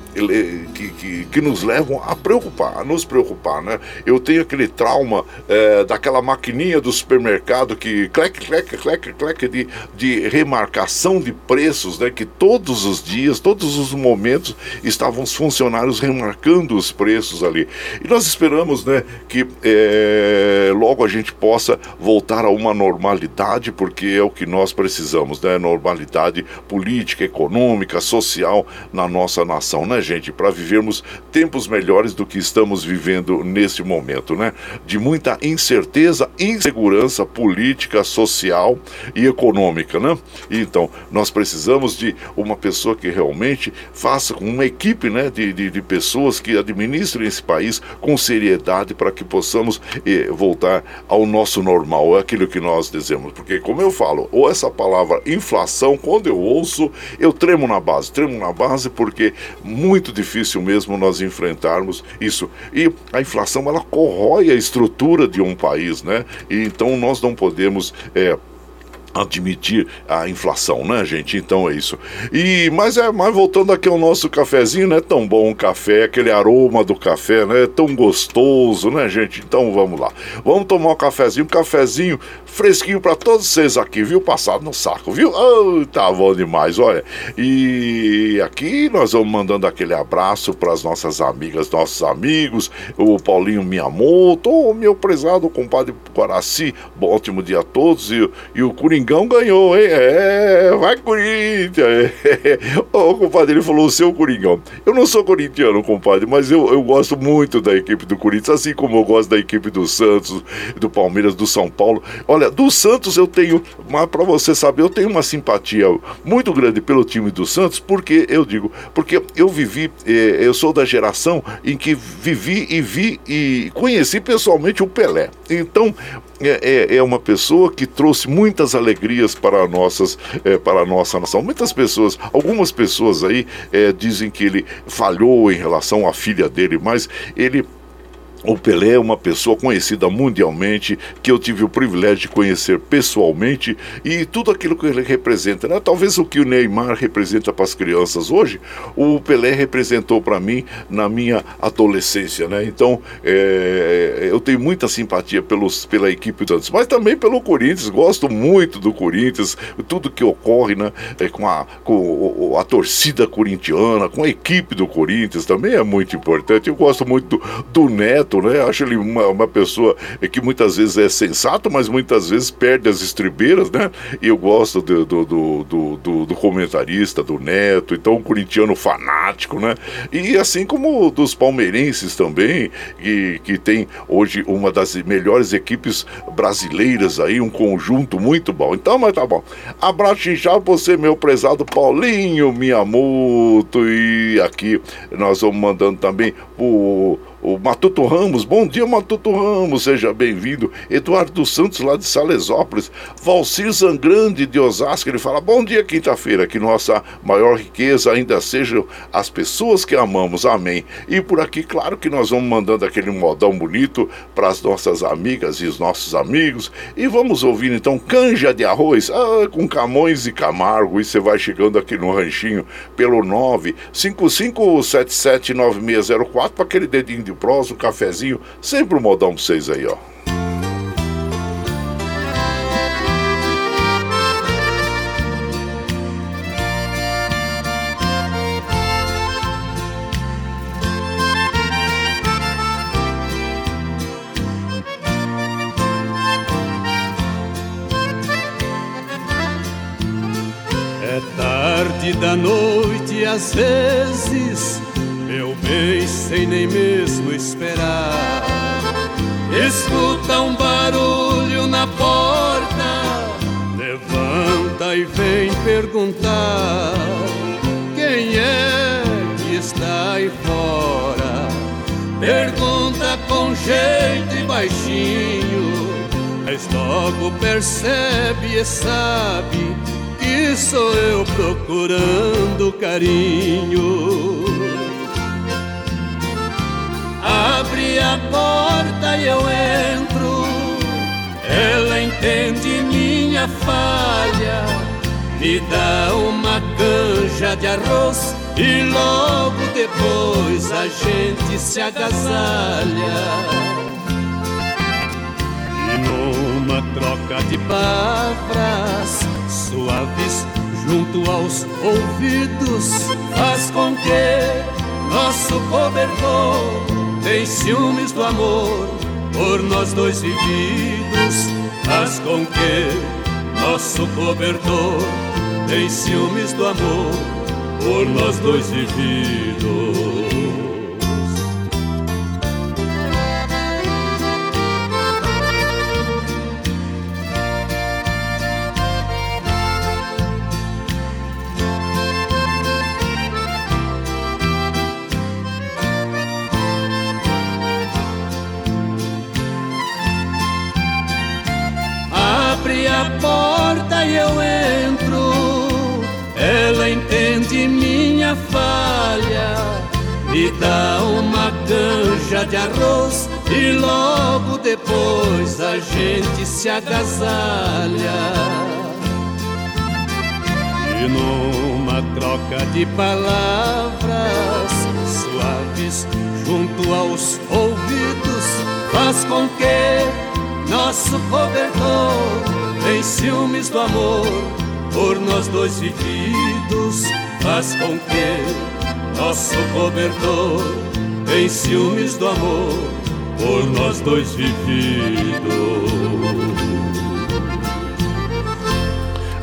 que, que, que nos levam a preocupar, a nos preocupar, né? Eu tenho aquele trauma eh, daquela maquininha do supermercado que clec, clec, clec, clec de, de remarcação de preços, né? Que todos os dias, todos os momentos estavam os funcionários remarcando os preços ali. E nós esperamos, né? Que eh, logo a gente possa voltar a uma normalidade, porque é o que nós precisamos, né? Normalidade política, econômica, social na nossa nação, né, gente? Para vivermos tempos melhores do que estamos vivendo nesse momento, né? De muita incerteza, insegurança política, social e econômica, né? Então, nós precisamos de uma pessoa que realmente faça uma equipe, né, de, de, de pessoas que administrem esse país com seriedade para que possamos eh, voltar ao nosso normal, é aquilo que nós desejamos. Porque, como eu falo, ou essa palavra inflação, quando eu ouço, eu tremo na base, tremo na base porque muito difícil mesmo nós enfrentarmos isso. E a inflação, ela corrói a estrutura de um país, né? E então nós não podemos. eh, admitir a inflação, né, gente? Então é isso. E mas é, mas voltando aqui ao nosso cafezinho, não é tão bom o café, aquele aroma do café, né? Tão gostoso, né, gente? Então vamos lá. Vamos tomar um cafezinho, um cafezinho fresquinho para todos vocês aqui, viu? Passado no saco, viu? Oh, tá bom demais, olha. E aqui nós vamos mandando aquele abraço para as nossas amigas, nossos amigos, o Paulinho Miyamoto, o meu prezado compadre Guaraci, bom ótimo dia a todos e, e o Coringão ganhou, hein? É, vai Corinthians! o compadre, ele falou o seu Coringão. Eu não sou corintiano, compadre, mas eu, eu gosto muito da equipe do Corinthians, assim como eu gosto da equipe do Santos, do Palmeiras, do São Paulo. Olha, do Santos eu tenho, mas para você saber, eu tenho uma simpatia muito grande pelo time do Santos, porque eu digo, porque eu vivi, eh, eu sou da geração em que vivi e vi e conheci pessoalmente o Pelé. Então, é, é, é, uma pessoa que trouxe muitas alegrias para, nossas, é, para a nossa nação. Muitas pessoas, algumas pessoas aí é, dizem que ele falhou em relação à filha dele, mas ele o Pelé é uma pessoa conhecida mundialmente, que eu tive o privilégio de conhecer pessoalmente e tudo aquilo que ele representa. Né? Talvez o que o Neymar representa para as crianças hoje, o Pelé representou para mim na minha adolescência. Né? Então, é, eu tenho muita simpatia pelos, pela equipe do Santos, mas também pelo Corinthians. Gosto muito do Corinthians, tudo que ocorre né, é, com, a, com a torcida corintiana, com a equipe do Corinthians também é muito importante. Eu gosto muito do, do Neto né? Acho ele uma, uma pessoa que muitas vezes é sensato, mas muitas vezes perde as estribeiras, né? E eu gosto do, do, do, do, do comentarista, do Neto, então um corintiano fanático, né? E assim como dos palmeirenses também, que, que tem hoje uma das melhores equipes brasileiras aí, um conjunto muito bom. Então, mas tá bom. Abraço inchado você, meu prezado Paulinho Miyamoto. E aqui nós vamos mandando também o o Matuto Ramos, bom dia Matuto Ramos, seja bem-vindo. Eduardo Santos lá de Salesópolis, Valcir Zangrande de Osasco, ele fala, bom dia quinta-feira, que nossa maior riqueza ainda sejam as pessoas que amamos, amém. E por aqui, claro que nós vamos mandando aquele modão bonito para as nossas amigas e os nossos amigos, e vamos ouvir então Canja de Arroz, ah, com Camões e Camargo, e você vai chegando aqui no ranchinho pelo 955779604 para aquele dedinho de um cafezinho, sempre um modão pra vocês aí, ó. É tarde da noite às vezes meu bem, sem nem mesmo esperar. Escuta um barulho na porta, levanta e vem perguntar: Quem é que está aí fora? Pergunta com jeito e baixinho, mas logo percebe e sabe que sou eu procurando carinho. Abre a porta e eu entro. Ela entende minha falha, me dá uma canja de arroz e logo depois a gente se agasalha. E numa troca de palavras suaves junto aos ouvidos, faz com que nosso cobertor tem ciúmes do amor por nós dois vividos, faz com que nosso cobertor tem ciúmes do amor por nós dois vividos. Me dá uma canja de arroz e logo depois a gente se agasalha. E numa troca de palavras suaves junto aos ouvidos faz com que nosso cobertor em ciúmes do amor por nós dois vividos faz com que nosso cobertor em ciúmes do amor por nós dois vividos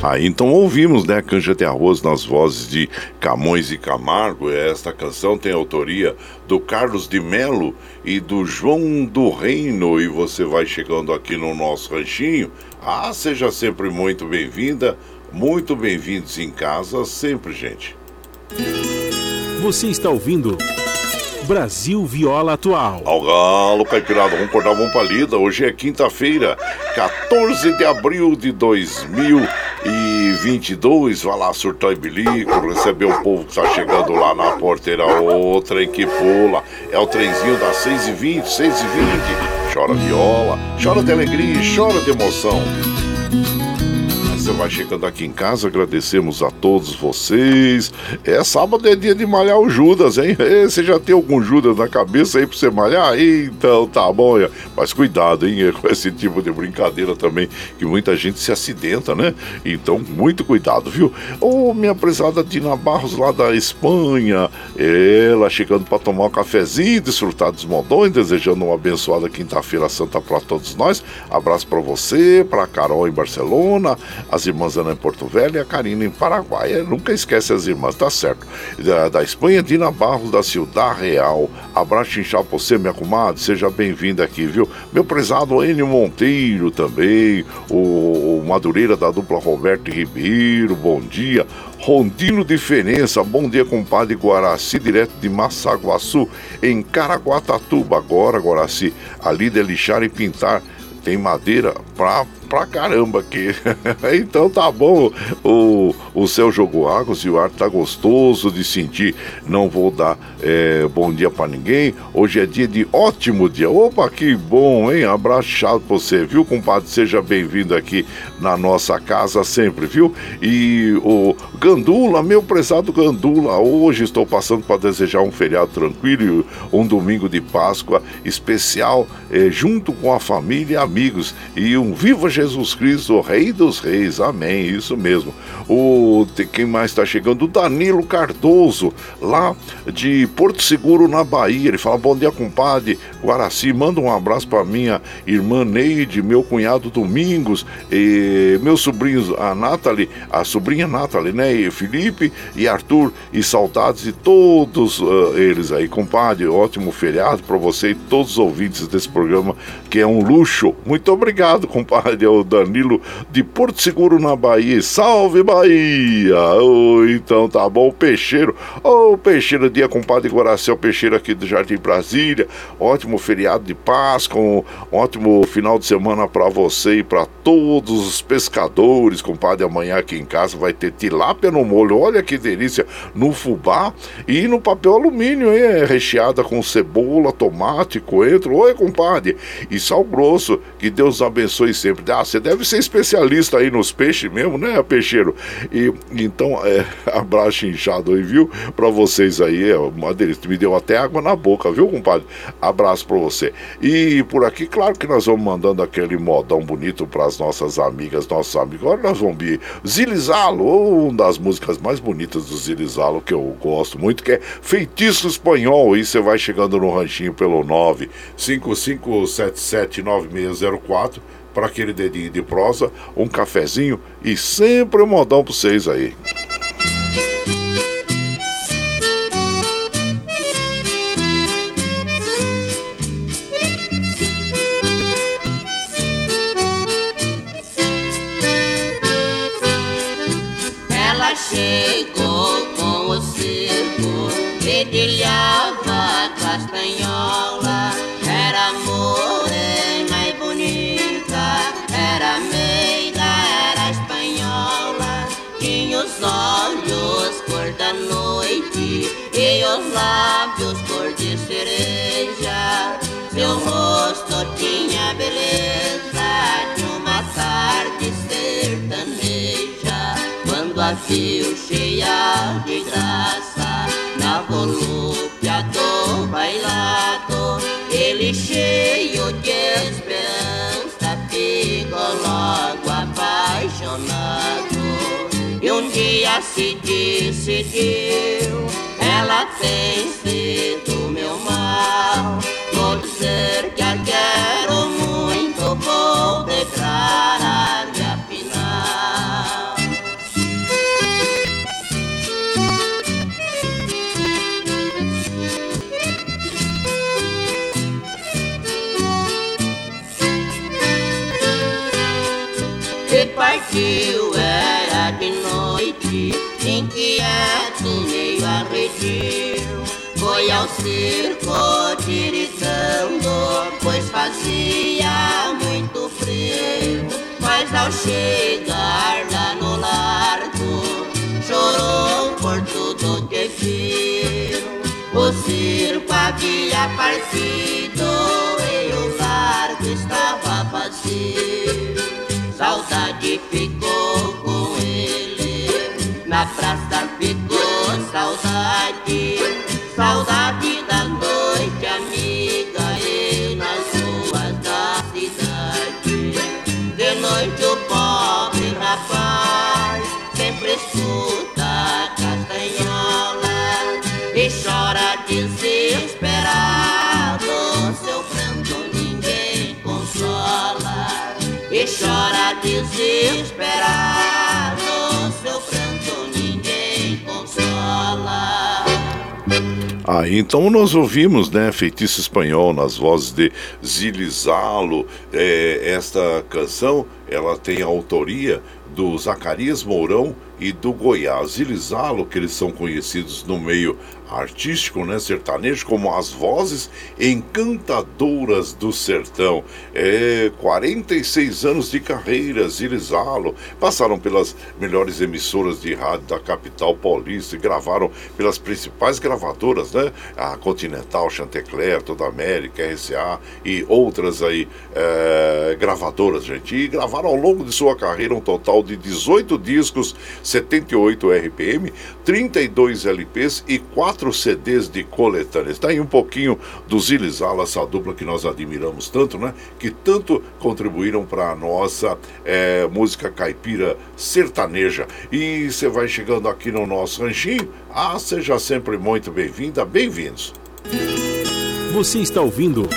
Aí então ouvimos, né, Canja de Arroz nas vozes de Camões e Camargo. Esta canção tem autoria do Carlos de Melo e do João do Reino. E você vai chegando aqui no nosso ranchinho. Ah, seja sempre muito bem-vinda, muito bem-vindos em casa, sempre, gente. Você está ouvindo Brasil Viola Atual. Ao galo, Caipirada, vamos cortar uma palida. Hoje é quinta-feira, 14 de abril de 2022. Vai lá, surtar e bilico, receber o povo que tá chegando lá na porteira. Outra em que pula. É o trenzinho das 6h20, 6h20. Chora viola, chora de alegria, chora de emoção você vai chegando aqui em casa, agradecemos a todos vocês. É sábado é dia de malhar o Judas, hein? Você já tem algum Judas na cabeça aí pra você malhar? Então tá bom, mas cuidado, hein? Com esse tipo de brincadeira também, que muita gente se acidenta, né? Então, muito cuidado, viu? Ô, oh, minha prezada Tina Barros lá da Espanha, ela chegando para tomar um cafezinho, desfrutar dos modões, desejando uma abençoada quinta-feira santa para todos nós. Abraço para você, para Carol em Barcelona, as irmãs Ana em Porto Velho e a Karina em Paraguai. É, nunca esquece as irmãs, tá certo. Da, da Espanha, Dina Barros, da Ciudad Real. Abraço inchado pra você, minha comadre. Seja bem-vinda aqui, viu? Meu prezado Enio Monteiro também. O, o Madureira da dupla Roberto Ribeiro, bom dia. Rondino Diferença, bom dia, compadre Guaraci, direto de Massaguaçu, em Caraguatatuba. Agora, Guaraci, ali de lixar e pintar tem madeira pra pra caramba aqui. então tá bom o, o céu jogou águas e o ar tá gostoso de sentir. Não vou dar é, bom dia para ninguém. Hoje é dia de ótimo dia. Opa, que bom, hein? Abraço chato pra você, viu, compadre? Seja bem-vindo aqui na nossa casa sempre, viu? E o Gandula, meu prezado Gandula, hoje estou passando para desejar um feriado tranquilo, um domingo de Páscoa especial, é, junto com a família e amigos. E um Viva Jesus! Jesus Cristo, Rei dos Reis. Amém, isso mesmo. O quem mais está chegando? O Danilo Cardoso, lá de Porto Seguro, na Bahia. Ele fala: Bom dia, compadre Guaraci. Manda um abraço para minha irmã Neide, meu cunhado Domingos, e meus sobrinhos, a Nathalie, a sobrinha Nathalie, né? E Felipe e Arthur. E saudades de todos uh, eles aí, compadre. Ótimo feriado para você e todos os ouvintes desse programa, que é um luxo. Muito obrigado, compadre o Danilo de Porto Seguro, na Bahia. Salve Bahia! Oh, então tá bom, o Peixeiro. Ô, oh, Peixeiro, dia compadre Guaracel Peixeiro aqui do Jardim Brasília. Ótimo feriado de Páscoa, um ótimo final de semana para você e para todos os pescadores, compadre. Amanhã aqui em casa vai ter tilápia no molho. Olha que delícia! No fubá e no papel alumínio, hein? É recheada com cebola, tomate, coentro. Oi, compadre! E sal grosso. Que Deus abençoe sempre. Você deve ser especialista aí nos peixes mesmo, né, peixeiro? E então, é, abraço inchado aí, viu? Pra vocês aí, é uma delícia. Me deu até água na boca, viu, compadre? Abraço pra você. E por aqui, claro que nós vamos mandando aquele modão bonito pras nossas amigas, nossos amigos. Agora nós vamos ver Zilizalo, uma das músicas mais bonitas do Zilizalo que eu gosto muito, que é Feitiço Espanhol. E você vai chegando no ranchinho pelo 955779604 para aquele dedinho de prosa, um cafezinho e sempre um modão para vocês aí. Seus lábios cor de cereja. Seu rosto tinha beleza De uma tarde sertaneja. Quando a viu cheia de graça Na volúpia do bailado Ele cheio de esperança Ficou logo apaixonado. E um dia se decidiu ela tem sido meu mal. Vou dizer que a quero muito, vou declarar minha final. Que partiu era de noite, inquieto arredio. Foi ao circo tiritando, pois fazia muito frio. Mas ao chegar lá no largo, chorou por tudo que viu. O circo havia partido e o largo estava vazio. Saudade ficou com Ah, então nós ouvimos, né, Feitiço Espanhol, nas vozes de Zilizalo. É, esta canção, ela tem a autoria do Zacarias Mourão e do Goiás Zilizalo, que eles são conhecidos no meio artístico, né, sertanejo, como as vozes encantadoras do sertão. É, 46 anos de carreira, Zilizalo. Passaram pelas melhores emissoras de rádio da capital paulista e gravaram pelas principais gravadoras, né? A Continental, Chantecler, Toda América, RCA e outras aí é, gravadoras, gente. E gravaram ao longo de sua carreira um total de 18 discos, 78 RPM, 32 LPs e 4 CDs de coletâneas. Está aí um pouquinho do Zilizala, essa dupla que nós admiramos tanto, né? Que tanto contribuíram para a nossa é, música caipira sertaneja. E você vai chegando aqui no nosso ranchinho. Ah, seja sempre muito bem-vinda, bem-vindos. Você está ouvindo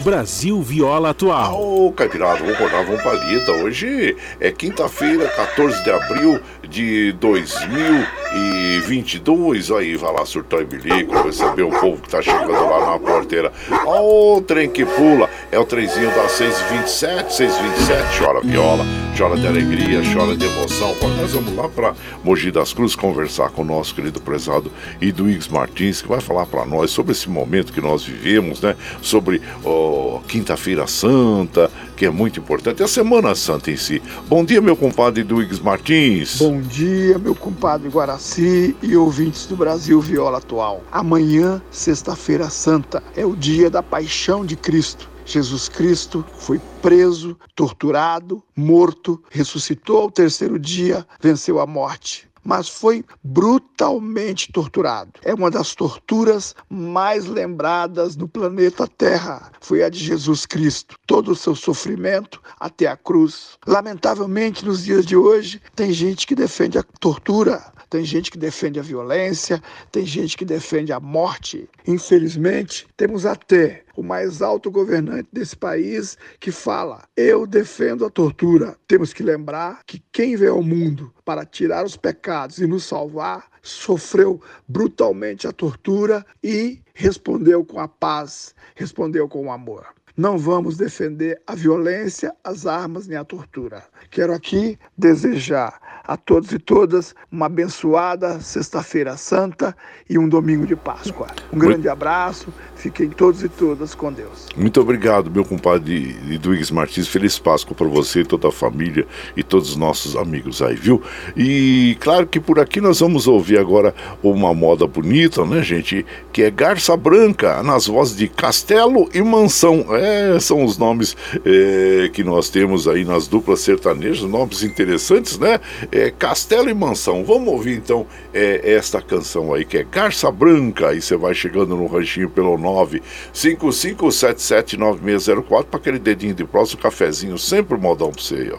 Brasil Viola Atual. Ô, Caipirada, vamos acordar, vamos palhita. Hoje é quinta-feira, 14 de abril de 2022. Aí, vai lá surtar em bilico, receber o povo que tá chegando lá na porteira. Ó, o trem que pula, é o trenzinho das 6h27, 6h27. Chora viola, chora de alegria, chora de emoção. Agora nós vamos lá para Mogi das Cruzes conversar com o nosso querido prezado Iduígues Martins, que vai falar para nós sobre esse momento que nós vivemos, né? Sobre ó, Quinta-feira Santa, que é muito importante, a Semana Santa em si. Bom dia, meu compadre Iduígues Martins. Bom dia, meu compadre Guaraci e ouvintes do Brasil Viola Atual. Amanhã, sexta-feira santa, é o dia da paixão de Cristo. Jesus Cristo foi preso, torturado, morto, ressuscitou ao terceiro dia, venceu a morte mas foi brutalmente torturado. É uma das torturas mais lembradas no planeta Terra. Foi a de Jesus Cristo. Todo o seu sofrimento até a cruz. Lamentavelmente, nos dias de hoje, tem gente que defende a tortura, tem gente que defende a violência, tem gente que defende a morte. Infelizmente, temos até o mais alto governante desse país que fala: Eu defendo a tortura. Temos que lembrar que quem veio ao mundo para tirar os pecados e nos salvar sofreu brutalmente a tortura e respondeu com a paz, respondeu com o amor. Não vamos defender a violência, as armas nem a tortura. Quero aqui desejar a todos e todas uma abençoada Sexta-feira Santa e um domingo de Páscoa. Um grande abraço, fiquem todos e todas com Deus. Muito obrigado, meu compadre Eduígues Martins. Feliz Páscoa para você, toda a família e todos os nossos amigos aí, viu? E claro que por aqui nós vamos ouvir agora uma moda bonita, né, gente? Que é Garça Branca, nas vozes de Castelo e Mansão. É, são os nomes é, que nós temos aí nas duplas sertanejas, nomes interessantes, né? É, Castelo e Mansão. Vamos ouvir então é, esta canção aí, que é Garça Branca. Aí você vai chegando no ranchinho pelo 955779604 para aquele dedinho de próximo, cafezinho, sempre modão pra você aí, ó.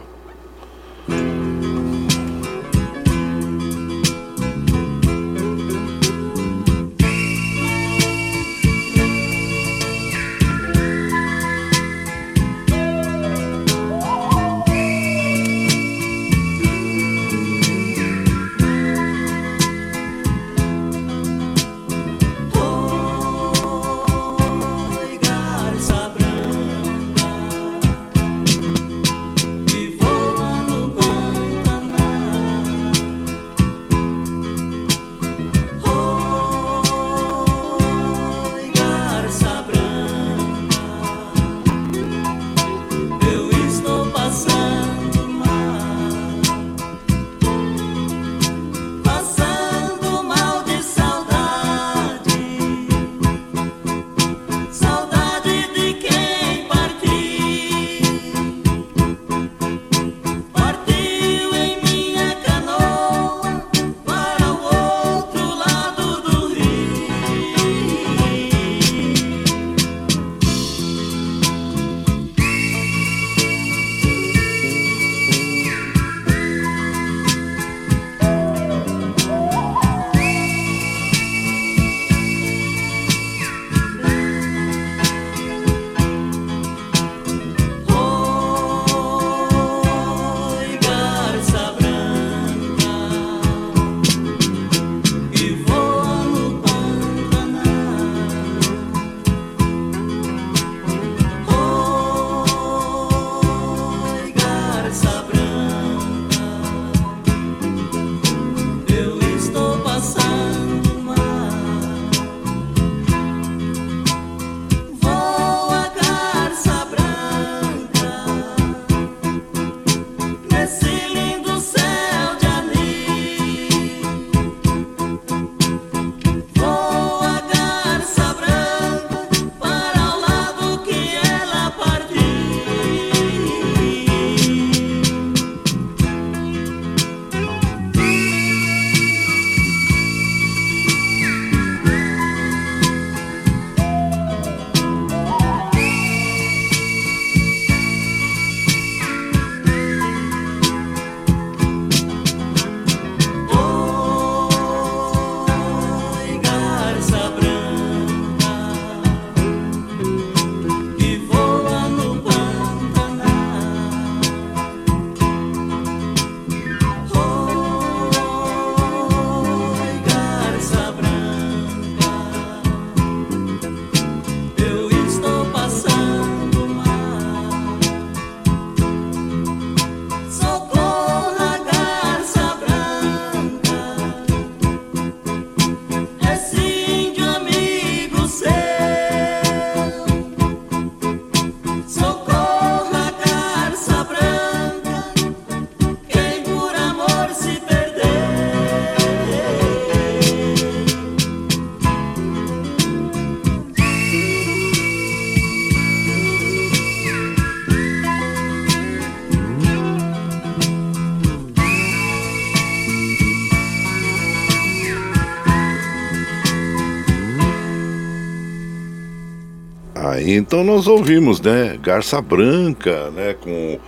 Então nós ouvimos, né? Garça Branca, né? Com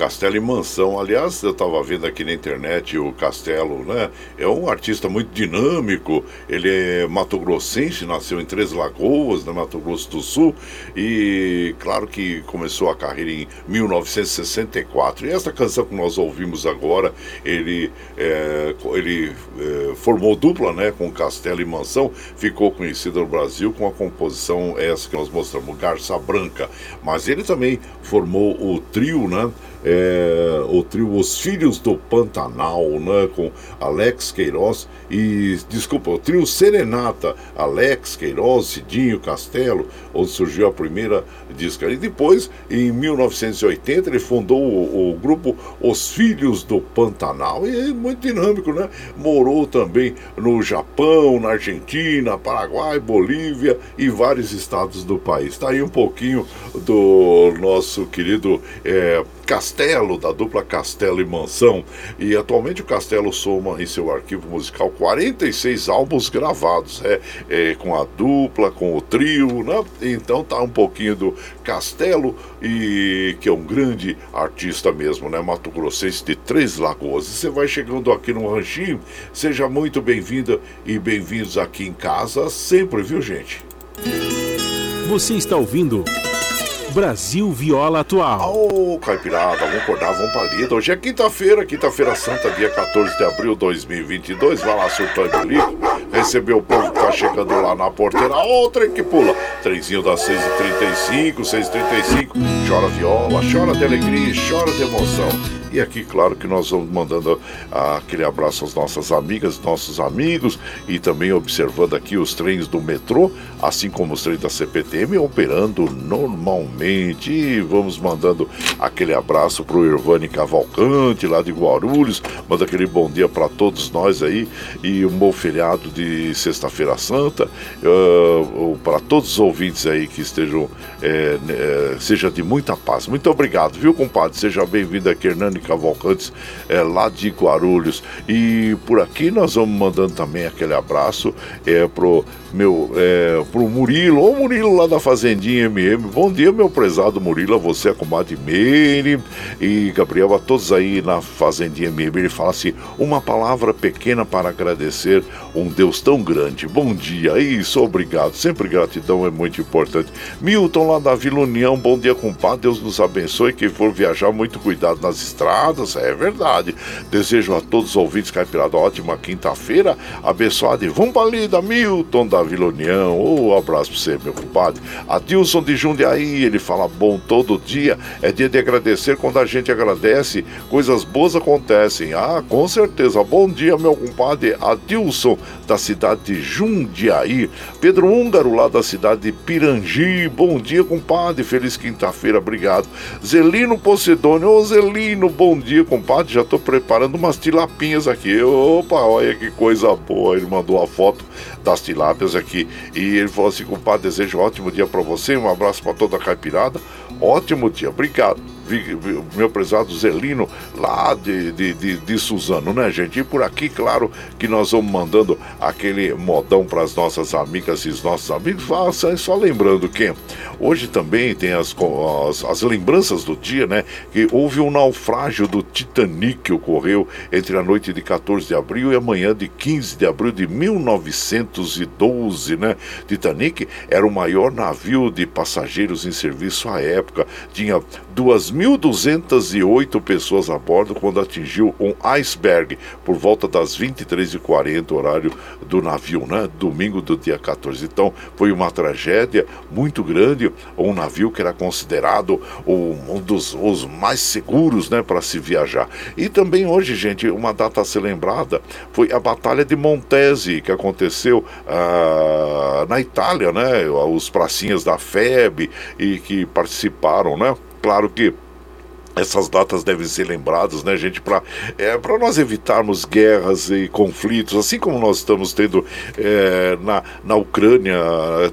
Castelo e Mansão. Aliás, eu estava vendo aqui na internet o Castelo, né? É um artista muito dinâmico. Ele é mato-grossense, nasceu em Três Lagoas, no Mato Grosso do Sul, e claro que começou a carreira em 1964. E essa canção que nós ouvimos agora, ele, é, ele é, formou dupla, né? Com Castelo e Mansão, ficou conhecido no Brasil com a composição essa que nós mostramos, Garça Branca. Mas ele também formou o trio, né? É, o trio Os Filhos do Pantanal, né, com Alex Queiroz e, desculpa, o trio Serenata, Alex Queiroz, Cidinho Castelo, onde surgiu a primeira disca. E depois, em 1980, ele fundou o, o grupo Os Filhos do Pantanal, e é muito dinâmico, né? Morou também no Japão, na Argentina, Paraguai, Bolívia e vários estados do país. Está aí um pouquinho do nosso querido é, Castelo, da dupla Castelo e Mansão. E atualmente o Castelo soma em seu arquivo musical 46 álbuns gravados, é, é, com a dupla, com o trio, né? Então tá um pouquinho do Castelo, e que é um grande artista mesmo, né? Mato Grossense de Três Lagoas. E você vai chegando aqui no Ranchinho, seja muito bem-vinda e bem-vindos aqui em casa sempre, viu, gente? Você está ouvindo. Brasil Viola Atual. Ô, oh, Caipirada, vamos acordar, vamos pra. Hoje é quinta-feira, quinta-feira santa, dia 14 de abril de 2022. Vai lá, e bonito. Recebeu o povo que tá chegando lá na porteira. Ô, oh, trem que pula. Trenzinho das 6h35, 6h35. Chora viola, chora de alegria, chora de emoção. E aqui, claro, que nós vamos mandando ah, aquele abraço às nossas amigas, nossos amigos e também observando aqui os trens do metrô, assim como os trens da CPTM operando normalmente. E vamos mandando aquele abraço para o Irvani Cavalcante, lá de Guarulhos. Manda aquele bom dia para todos nós aí e um bom feriado de Sexta-feira Santa. Uh, para todos os ouvintes aí que estejam, é, é, seja de muita paz. Muito obrigado, viu, compadre? Seja bem-vindo aqui, Hernani Cavalcantes, é, lá de Guarulhos. E por aqui nós vamos mandando também aquele abraço é, pro meu, é, pro Murilo, ô Murilo lá da Fazendinha MM. Bom dia, meu prezado Murilo, a você, a comadre Meire e Gabriel, a todos aí na Fazendinha MM. Ele fala assim: uma palavra pequena para agradecer um Deus tão grande. Bom dia, isso, obrigado. Sempre gratidão é muito importante. Milton lá da Vila União, bom dia, compadre. Deus nos abençoe. Quem for viajar, muito cuidado nas estradas, é verdade. Desejo a todos os ouvintes caipirada ótima quinta-feira, abençoada e vamos pra lida, Milton da Vila União. Oh, um abraço pra você, meu compadre. Adilson de Jundiaí, ele fala bom todo dia. É dia de agradecer quando a gente agradece, coisas boas acontecem. Ah, com certeza. Bom dia, meu compadre Adilson da cidade de Jundiaí. Pedro Húngaro, lá da cidade de Pirangi. Bom dia, compadre. Feliz quinta-feira, obrigado. Zelino Pocedônio, ô Zelino, bom dia, compadre. Já tô preparando umas tilapinhas aqui. Opa, olha que coisa boa. Ele mandou a foto das tilápias aqui. E ele falou assim, compadre, desejo um ótimo dia para você. Um abraço para toda a Ótimo dia, obrigado meu prezado Zelino, lá de, de, de, de, Suzano, né, gente? E por aqui, claro, que nós vamos mandando aquele modão para as nossas amigas e os nossos amigos. Faça, só lembrando que hoje também tem as, as, as, lembranças do dia, né? Que houve um naufrágio do Titanic que ocorreu entre a noite de 14 de abril e a manhã de 15 de abril de 1912, né? Titanic era o maior navio de passageiros em serviço à época, tinha 2.208 pessoas a bordo quando atingiu um iceberg por volta das 23h40, horário do navio, né? Domingo do dia 14. Então foi uma tragédia muito grande. Um navio que era considerado um dos os mais seguros, né? Para se viajar. E também hoje, gente, uma data a ser lembrada foi a Batalha de Montese, que aconteceu ah, na Itália, né? Os pracinhas da FEB e que participaram, né? Claro que essas datas devem ser lembradas, né, gente, para é, nós evitarmos guerras e conflitos, assim como nós estamos tendo é, na, na Ucrânia,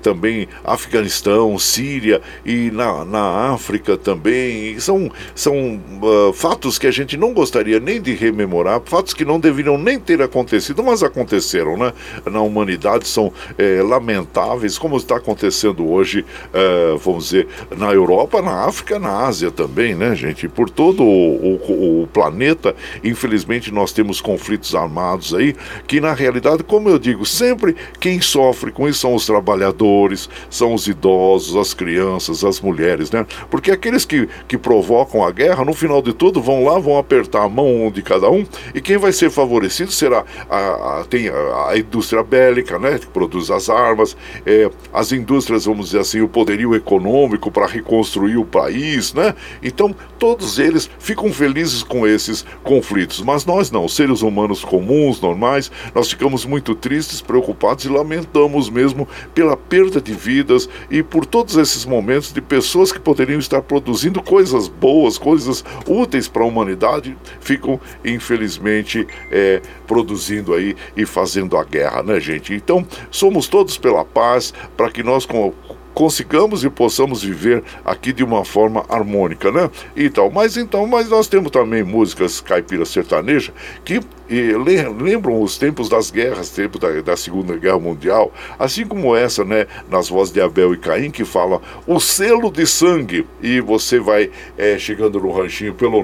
também Afeganistão, Síria e na, na África também. São, são uh, fatos que a gente não gostaria nem de rememorar, fatos que não deveriam nem ter acontecido, mas aconteceram né, na humanidade, são é, lamentáveis, como está acontecendo hoje, é, vamos dizer, na Europa, na África, na Ásia também, né, gente? Por todo o, o, o, planeta, infelizmente nós temos conflitos armados aí, que na realidade, como eu digo, sempre quem sofre com isso são os trabalhadores, são os idosos, as crianças, as mulheres, né? Porque aqueles que, que provocam a guerra, no final de tudo, vão lá, vão apertar a mão de cada um, e quem vai ser favorecido será a, a tem a, a, indústria bélica, né? Que produz as armas, é, as indústrias, vamos dizer assim, o poderio econômico para reconstruir o país, né? Então, todos eles ficam felizes com esses conflitos, mas nós não, seres humanos comuns, normais, nós ficamos muito tristes, preocupados e lamentamos mesmo pela perda de vidas e por todos esses momentos de pessoas que poderiam estar produzindo coisas boas, coisas úteis para a humanidade, ficam infelizmente é, produzindo aí e fazendo a guerra, né, gente? Então, somos todos pela paz, para que nós com consigamos e possamos viver aqui de uma forma harmônica, né? E tal. Mas então, mas nós temos também músicas caipira sertaneja que e, lembram os tempos das guerras, tempo da, da, Segunda Guerra Mundial, assim como essa, né, nas vozes de Abel e Caim, que fala o selo de sangue. E você vai é, chegando no ranchinho pelo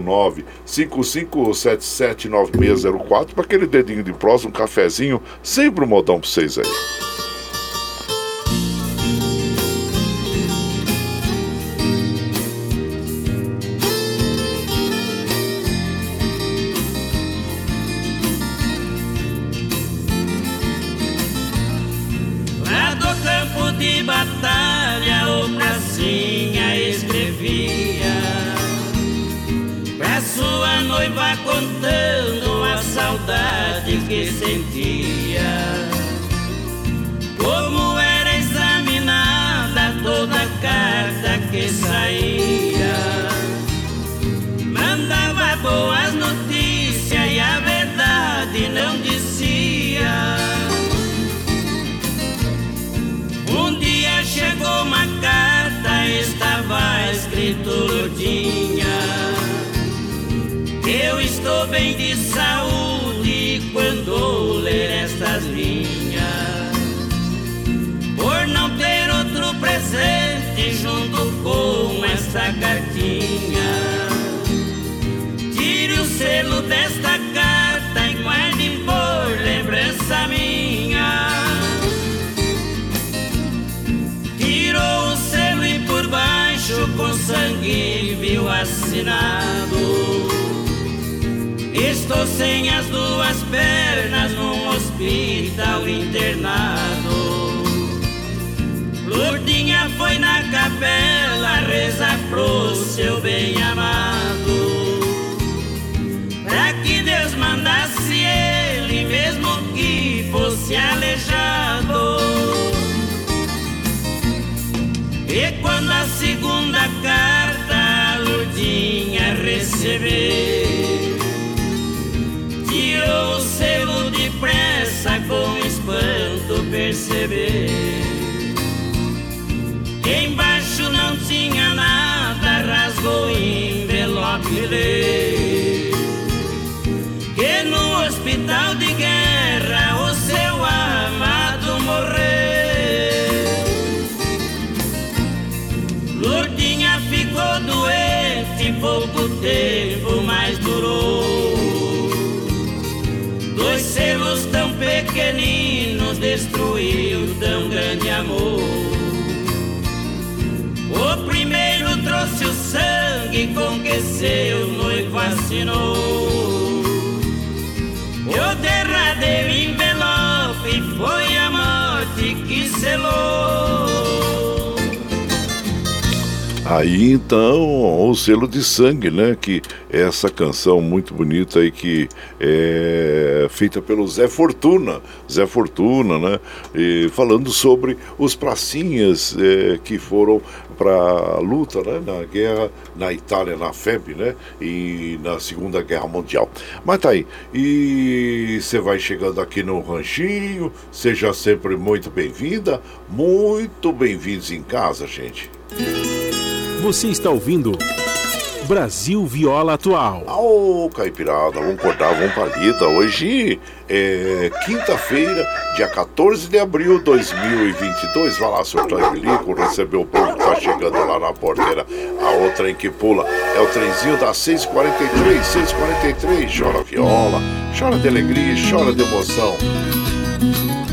955779604 para aquele dedinho de próximo, um cafezinho, sempre um modão para vocês aí. Junto com esta cartinha. Tire o selo desta carta e guarde por lembrança minha. tirou o selo e por baixo com sangue viu assinado. Estou sem as duas pernas num hospital internado. Lourdinha foi na capela rezar pro seu bem amado. Pra que Deus mandasse ele, mesmo que fosse aleijado. E quando a segunda carta a Lourdinha receber, tirou o selo depressa com espanto perceber. Que no hospital de guerra o seu amado morreu. ficou doente, pouco tempo mais durou. Dois selos tão pequeninos destruiu tão grande amor. Com que seu noivo assinou. O derradeiro envelope foi a morte que selou. Aí então o selo de sangue, né? Que é essa canção muito bonita aí que é feita pelo Zé Fortuna, Zé Fortuna, né? E falando sobre os pracinhas é, que foram para a luta, né? Na guerra na Itália, na FEB, né? E na Segunda Guerra Mundial. Mas tá aí. E você vai chegando aqui no ranchinho, seja sempre muito bem-vinda, muito bem-vindos em casa, gente. Você está ouvindo Brasil Viola Atual. Ô, Caipirada, vamos cortar, vamos palida. Hoje é quinta-feira, dia 14 de abril de 2022. Vai lá, senhor Taivilico, receber o povo que tá chegando lá na porteira. A outra em que pula é o trenzinho das 6h43, 6h43. Chora viola, chora de alegria, chora de emoção.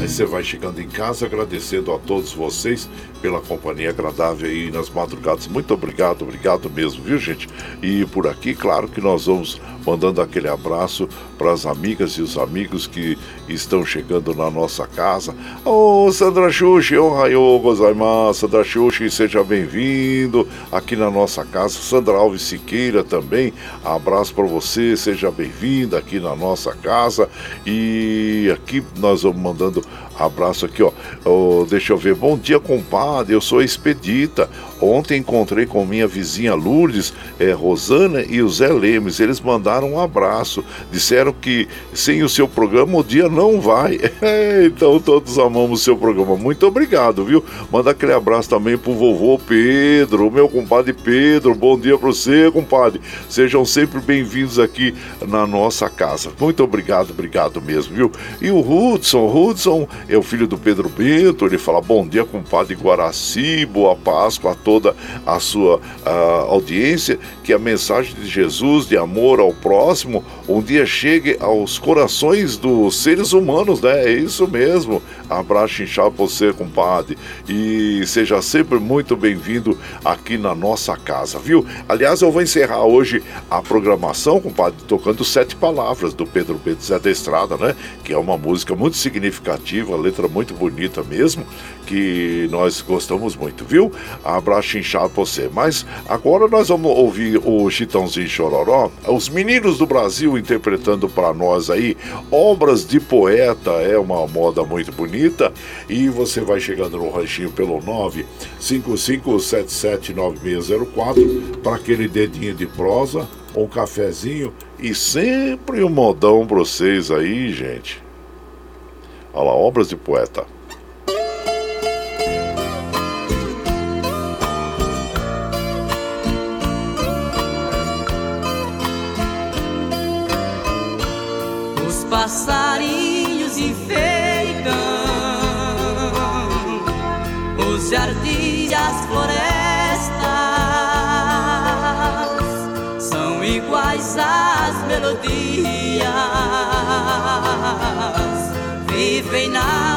Aí você vai chegando em casa agradecendo a todos vocês pela companhia agradável aí nas madrugadas. Muito obrigado, obrigado mesmo, viu gente? E por aqui, claro que nós vamos mandando aquele abraço para as amigas e os amigos que estão chegando na nossa casa. Ô oh, Sandra Xuxi, ô oh, Raio Gozaimasu, Sandra Xuxi, seja bem-vindo aqui na nossa casa. Sandra Alves Siqueira também, abraço para você, seja bem-vinda aqui na nossa casa. E aqui nós vamos mandando abraço aqui, ó. Oh, deixa eu ver. Bom dia, compadre. Eu sou Expedita. Ontem encontrei com minha vizinha Lourdes, é, Rosana e o Zé Lemes. Eles mandaram um abraço. Disseram que sem o seu programa o dia não vai. É, então todos amamos o seu programa. Muito obrigado, viu? Manda aquele abraço também pro vovô Pedro, meu compadre Pedro. Bom dia para você, compadre. Sejam sempre bem-vindos aqui na nossa casa. Muito obrigado, obrigado mesmo, viu? E o Hudson, Hudson é o filho do Pedro Bento. Ele fala: Bom dia, compadre Guaraci, boa Páscoa a toda a sua audiência. Que a mensagem de Jesus de amor ao próximo um dia chegue aos corações dos seres humanos, né? É isso mesmo. Abraço inchado você, compadre. E seja sempre muito bem-vindo aqui na nossa casa, viu? Aliás, eu vou encerrar hoje a programação, compadre, tocando Sete Palavras do Pedro Bento Zé da Estrada, né? Que é uma música muito significativa, letra muito bonita mesmo, que nós gostamos muito, viu? Abraço inchado pra você. Mas agora nós vamos ouvir o Chitãozinho Chororó, os meninos do Brasil interpretando para nós aí obras de poeta, é uma moda muito bonita e você vai chegando no ranchinho pelo 955779604 para aquele dedinho de prosa, um cafezinho e sempre um modão para vocês aí, gente. Olha lá, obras de poeta. Florestas. São iguais às melodias, vivem na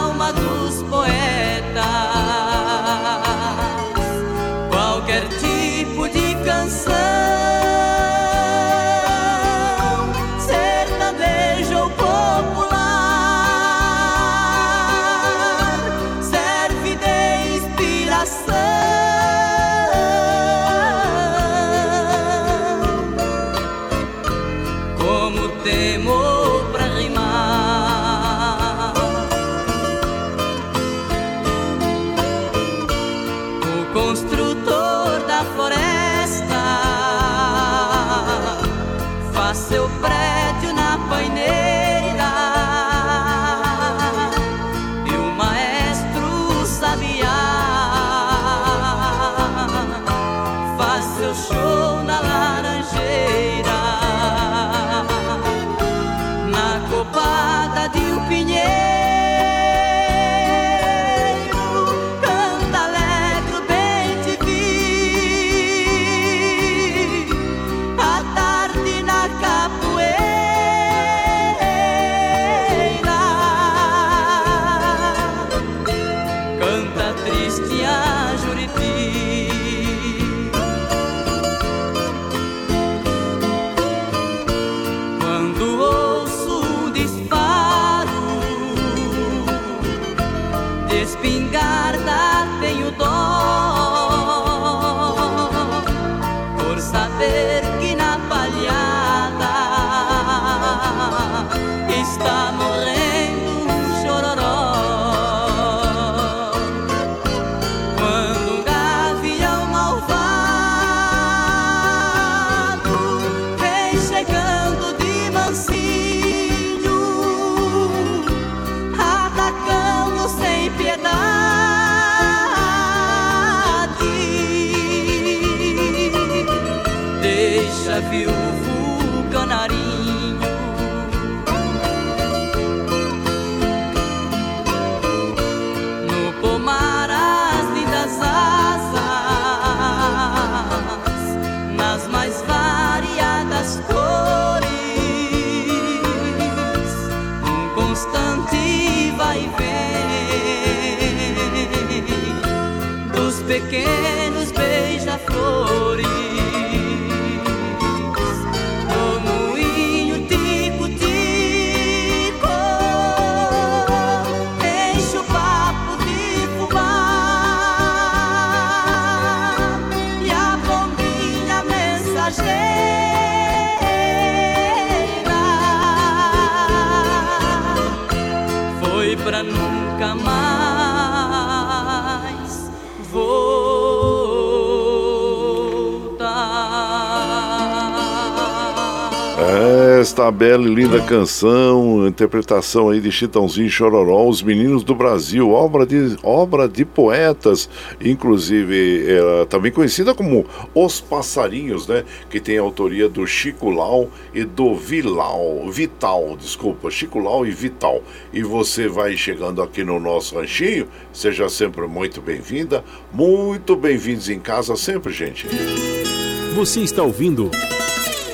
esta bela e linda canção, interpretação aí de Chitãozinho Chororó, Os Meninos do Brasil, obra de, obra de poetas, inclusive é, também conhecida como Os Passarinhos, né? Que tem a autoria do Chico Lau e do Vilau, Vital, desculpa, Chico Lau e Vital. E você vai chegando aqui no nosso ranchinho, seja sempre muito bem-vinda, muito bem-vindos em casa sempre, gente. Você está ouvindo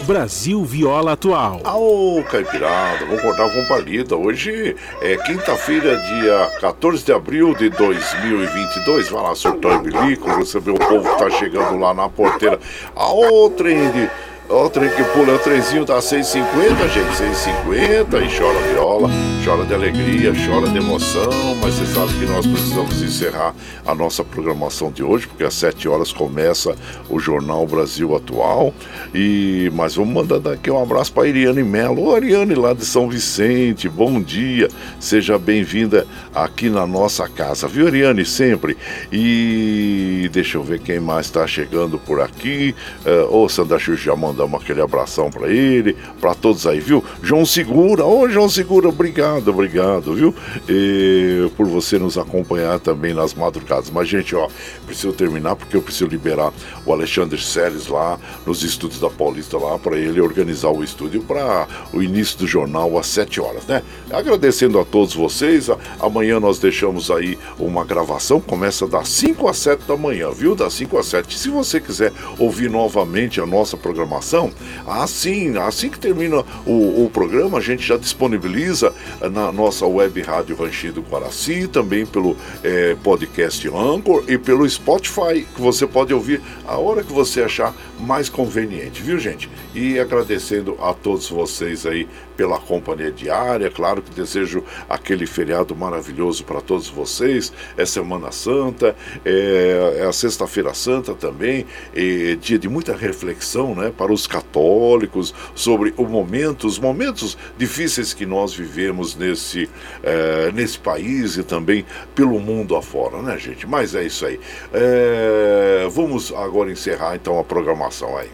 Brasil Viola Atual. Ô, Caipirada, vamos cortar com palida. Hoje é quinta-feira, dia 14 de abril de 2022. Vai lá, surtou e bilico, receber o povo que tá chegando lá na porteira. A outra de Ó, trem que pula, o trenzinho tá 6,50, gente, 6,50 e chora viola, chora de alegria, chora de emoção, mas você sabe que nós precisamos encerrar a nossa programação de hoje, porque às 7 horas começa o Jornal Brasil Atual. E mas vamos mandar aqui um abraço para Iriane Melo. Ô, Ariane lá de São Vicente, bom dia. Seja bem-vinda aqui na nossa casa, viu, Ariane? Sempre. E deixa eu ver quem mais está chegando por aqui. Uh, ô, Sandra Xuxa já mandamos aquele abração para ele, para todos aí, viu? João Segura, ô João Segura, obrigado, obrigado, viu? E, por você nos acompanhar também nas madrugadas. Mas, gente, ó, preciso terminar porque eu preciso liberar o Alexandre Seles lá nos estúdios da Paulista lá para ele organizar o estúdio para o início do jornal às 7 horas, né? Agradecendo a todos vocês. Amanhã nós deixamos aí uma gravação, começa das 5 às 7 da manhã, viu? Das 5 às 7. Se você quiser ouvir novamente a nossa programação, assim, assim que termina o, o programa, a gente já disponibiliza na nossa web rádio Ranchinho do Guaraci, também pelo é, podcast Anchor e pelo Spotify, que você pode ouvir a hora que você achar mais conveniente, viu gente? E agradecendo a todos vocês aí pela companhia diária. Claro que desejo aquele feriado maravilhoso para todos vocês. É Semana Santa, é, é a Sexta-feira Santa também, é dia de muita reflexão né, para os católicos sobre o momento, os momentos difíceis que nós vivemos nesse, é, nesse país e também pelo mundo afora, né, gente? Mas é isso aí. É, vamos agora encerrar então a programação aí.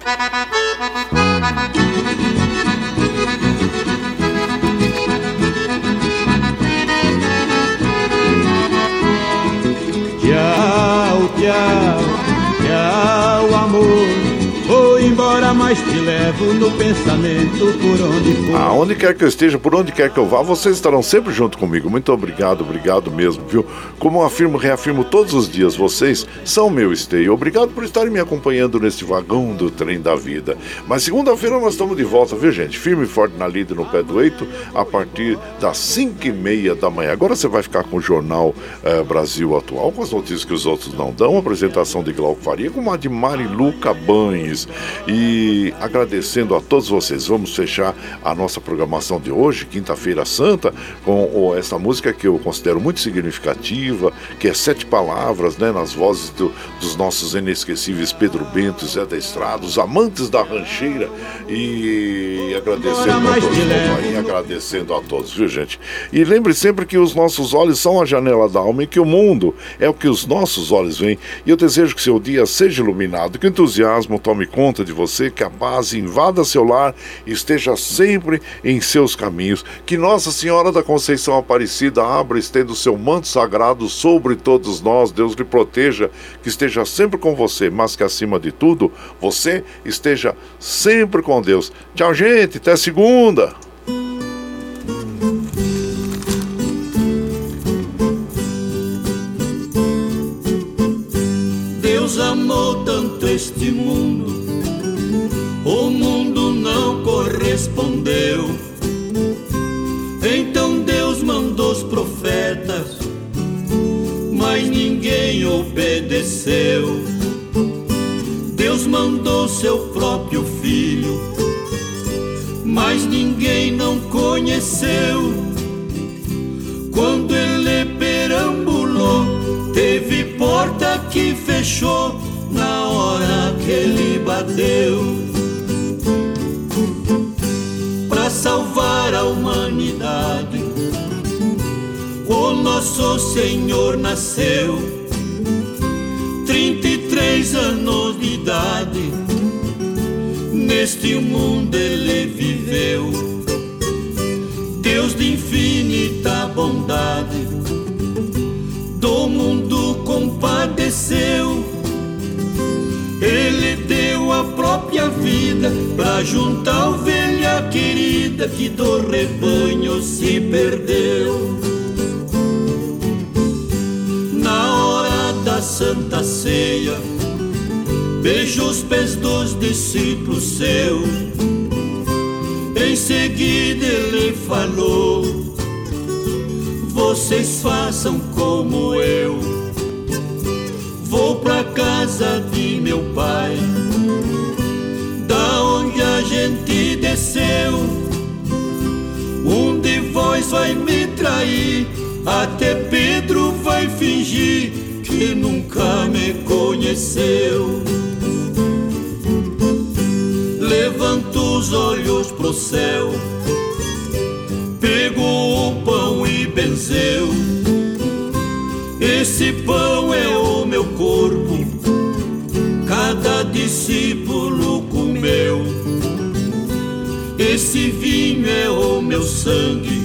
Tchau, mas te levo no pensamento por onde for. Aonde quer que eu esteja, por onde quer que eu vá, vocês estarão sempre junto comigo. Muito obrigado, obrigado mesmo, viu? Como eu afirmo, reafirmo todos os dias, vocês são meu esteio. Obrigado por estarem me acompanhando nesse vagão do trem da vida. Mas segunda-feira nós estamos de volta, viu, gente? Firme e forte na lida no pé do eito, a partir das 5 e meia da manhã. Agora você vai ficar com o Jornal eh, Brasil Atual, com as notícias que os outros não dão. Apresentação de Glauco Faria, com uma de Marilu Cabanes. E E agradecendo a todos vocês, vamos fechar a nossa programação de hoje, Quinta-feira Santa, com essa música que eu considero muito significativa, que é Sete Palavras, né, nas vozes do, dos nossos inesquecíveis Pedro Bento, Zé da Estrada, os amantes da rancheira. E agradecendo a todos, aí, agradecendo a todos, viu gente? E lembre sempre que os nossos olhos são a janela da alma e que o mundo é o que os nossos olhos veem. E eu desejo que seu dia seja iluminado, que o entusiasmo tome conta de você, que a paz invada seu lar e esteja sempre em seus caminhos. Que Nossa Senhora da Conceição Aparecida abra estenda o seu manto sagrado sobre todos nós. Deus lhe proteja, que esteja sempre com você, mas que acima de tudo, você esteja sempre com Deus. Tchau, gente. Até segunda. Deus amou tanto este mundo, correspondeu. Então Deus mandou os profetas, mas ninguém obedeceu. Deus mandou seu próprio filho, mas ninguém não conheceu. Quando ele perambulou, teve porta que fechou na hora que ele bateu. Salvar a humanidade, o nosso Senhor nasceu. 33 anos de idade, neste mundo ele viveu. Deus de infinita bondade do mundo compadeceu. Vida pra juntar ovelha querida que do rebanho se perdeu. Na hora da Santa Ceia, beijou os pés dos discípulos seus. Em seguida ele falou vocês façam como eu. Vou pra casa de meu pai, desceu. Um de vós vai me trair, até Pedro vai fingir que nunca me conheceu. Levanta os olhos pro céu pegou o pão e benzeu. Esse pão é o meu corpo, meu sangue,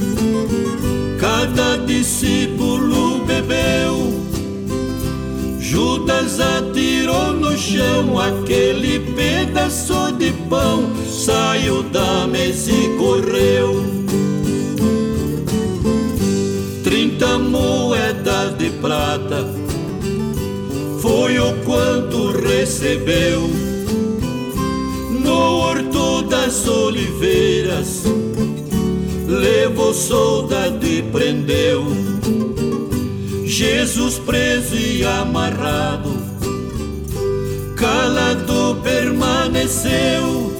cada discípulo bebeu. Judas atirou no chão aquele pedaço de pão, saiu da mesa e correu. trinta moedas de prata foi o quanto recebeu no horto das oliveiras. Levou soldado e prendeu Jesus preso e amarrado, calado permaneceu.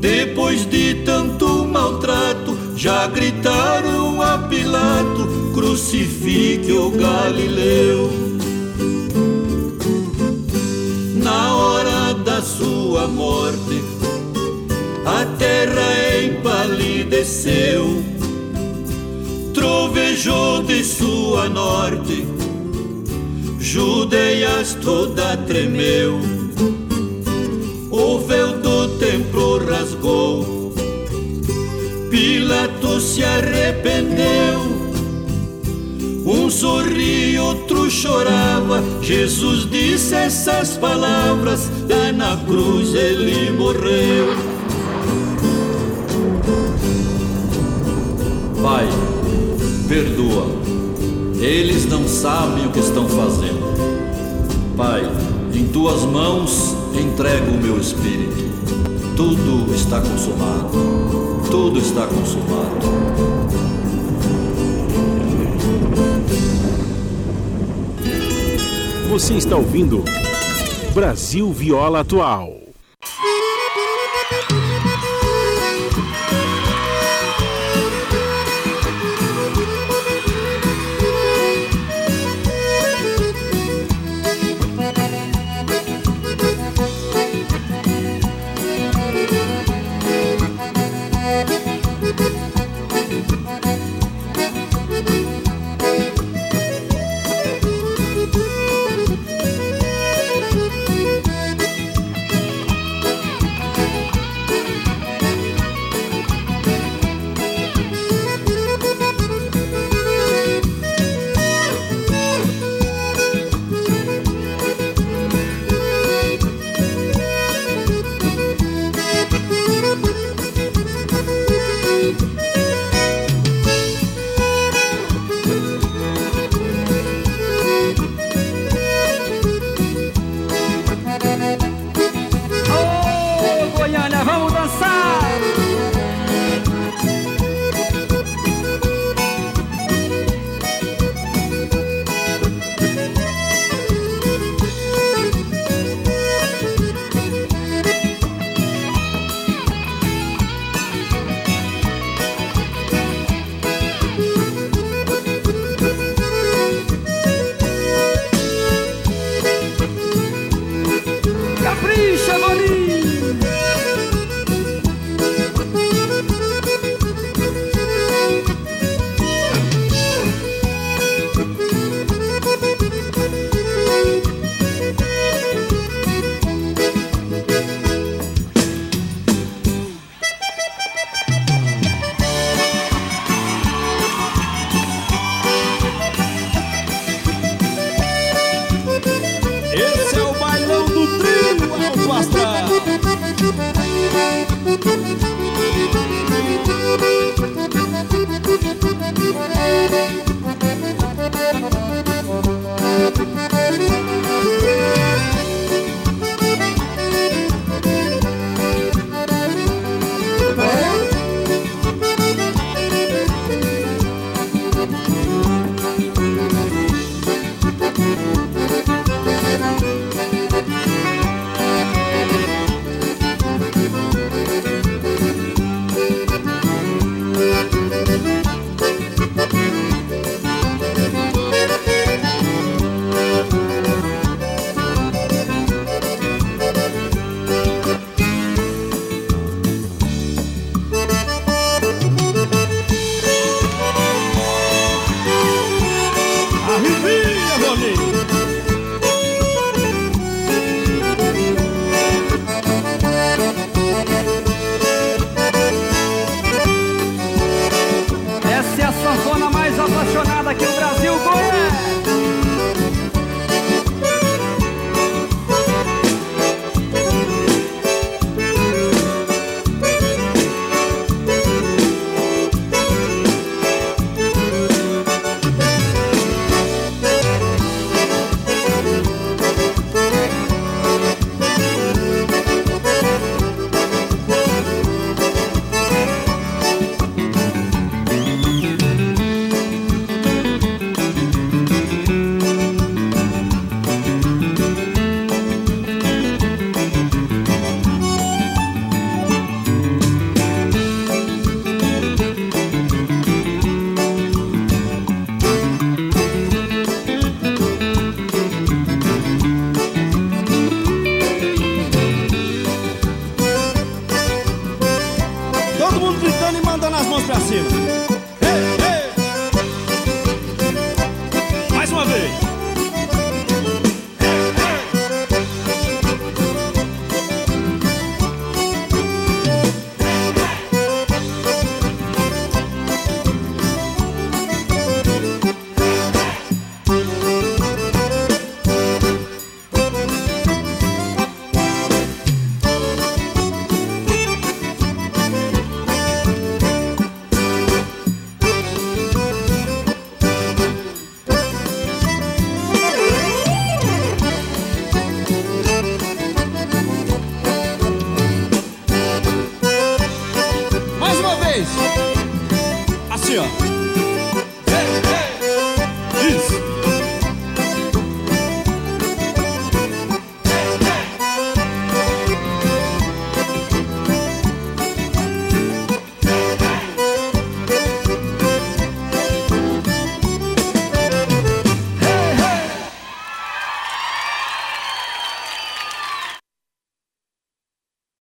Depois de tanto maltrato, já gritaram a Pilato: crucifique o Galileu. Na hora da sua morte, a terra empalideceu, trovejou de sua norte, Judeias toda tremeu, o véu do templo rasgou Pilatos se arrependeu. Um sorria, outro chorava. Jesus disse essas palavras. Lá na cruz ele morreu. Eles não sabem o que estão fazendo. Pai, em tuas mãos entrego o meu espírito. Tudo está consumado tudo está consumado. Você está ouvindo Brasil Viola Atual.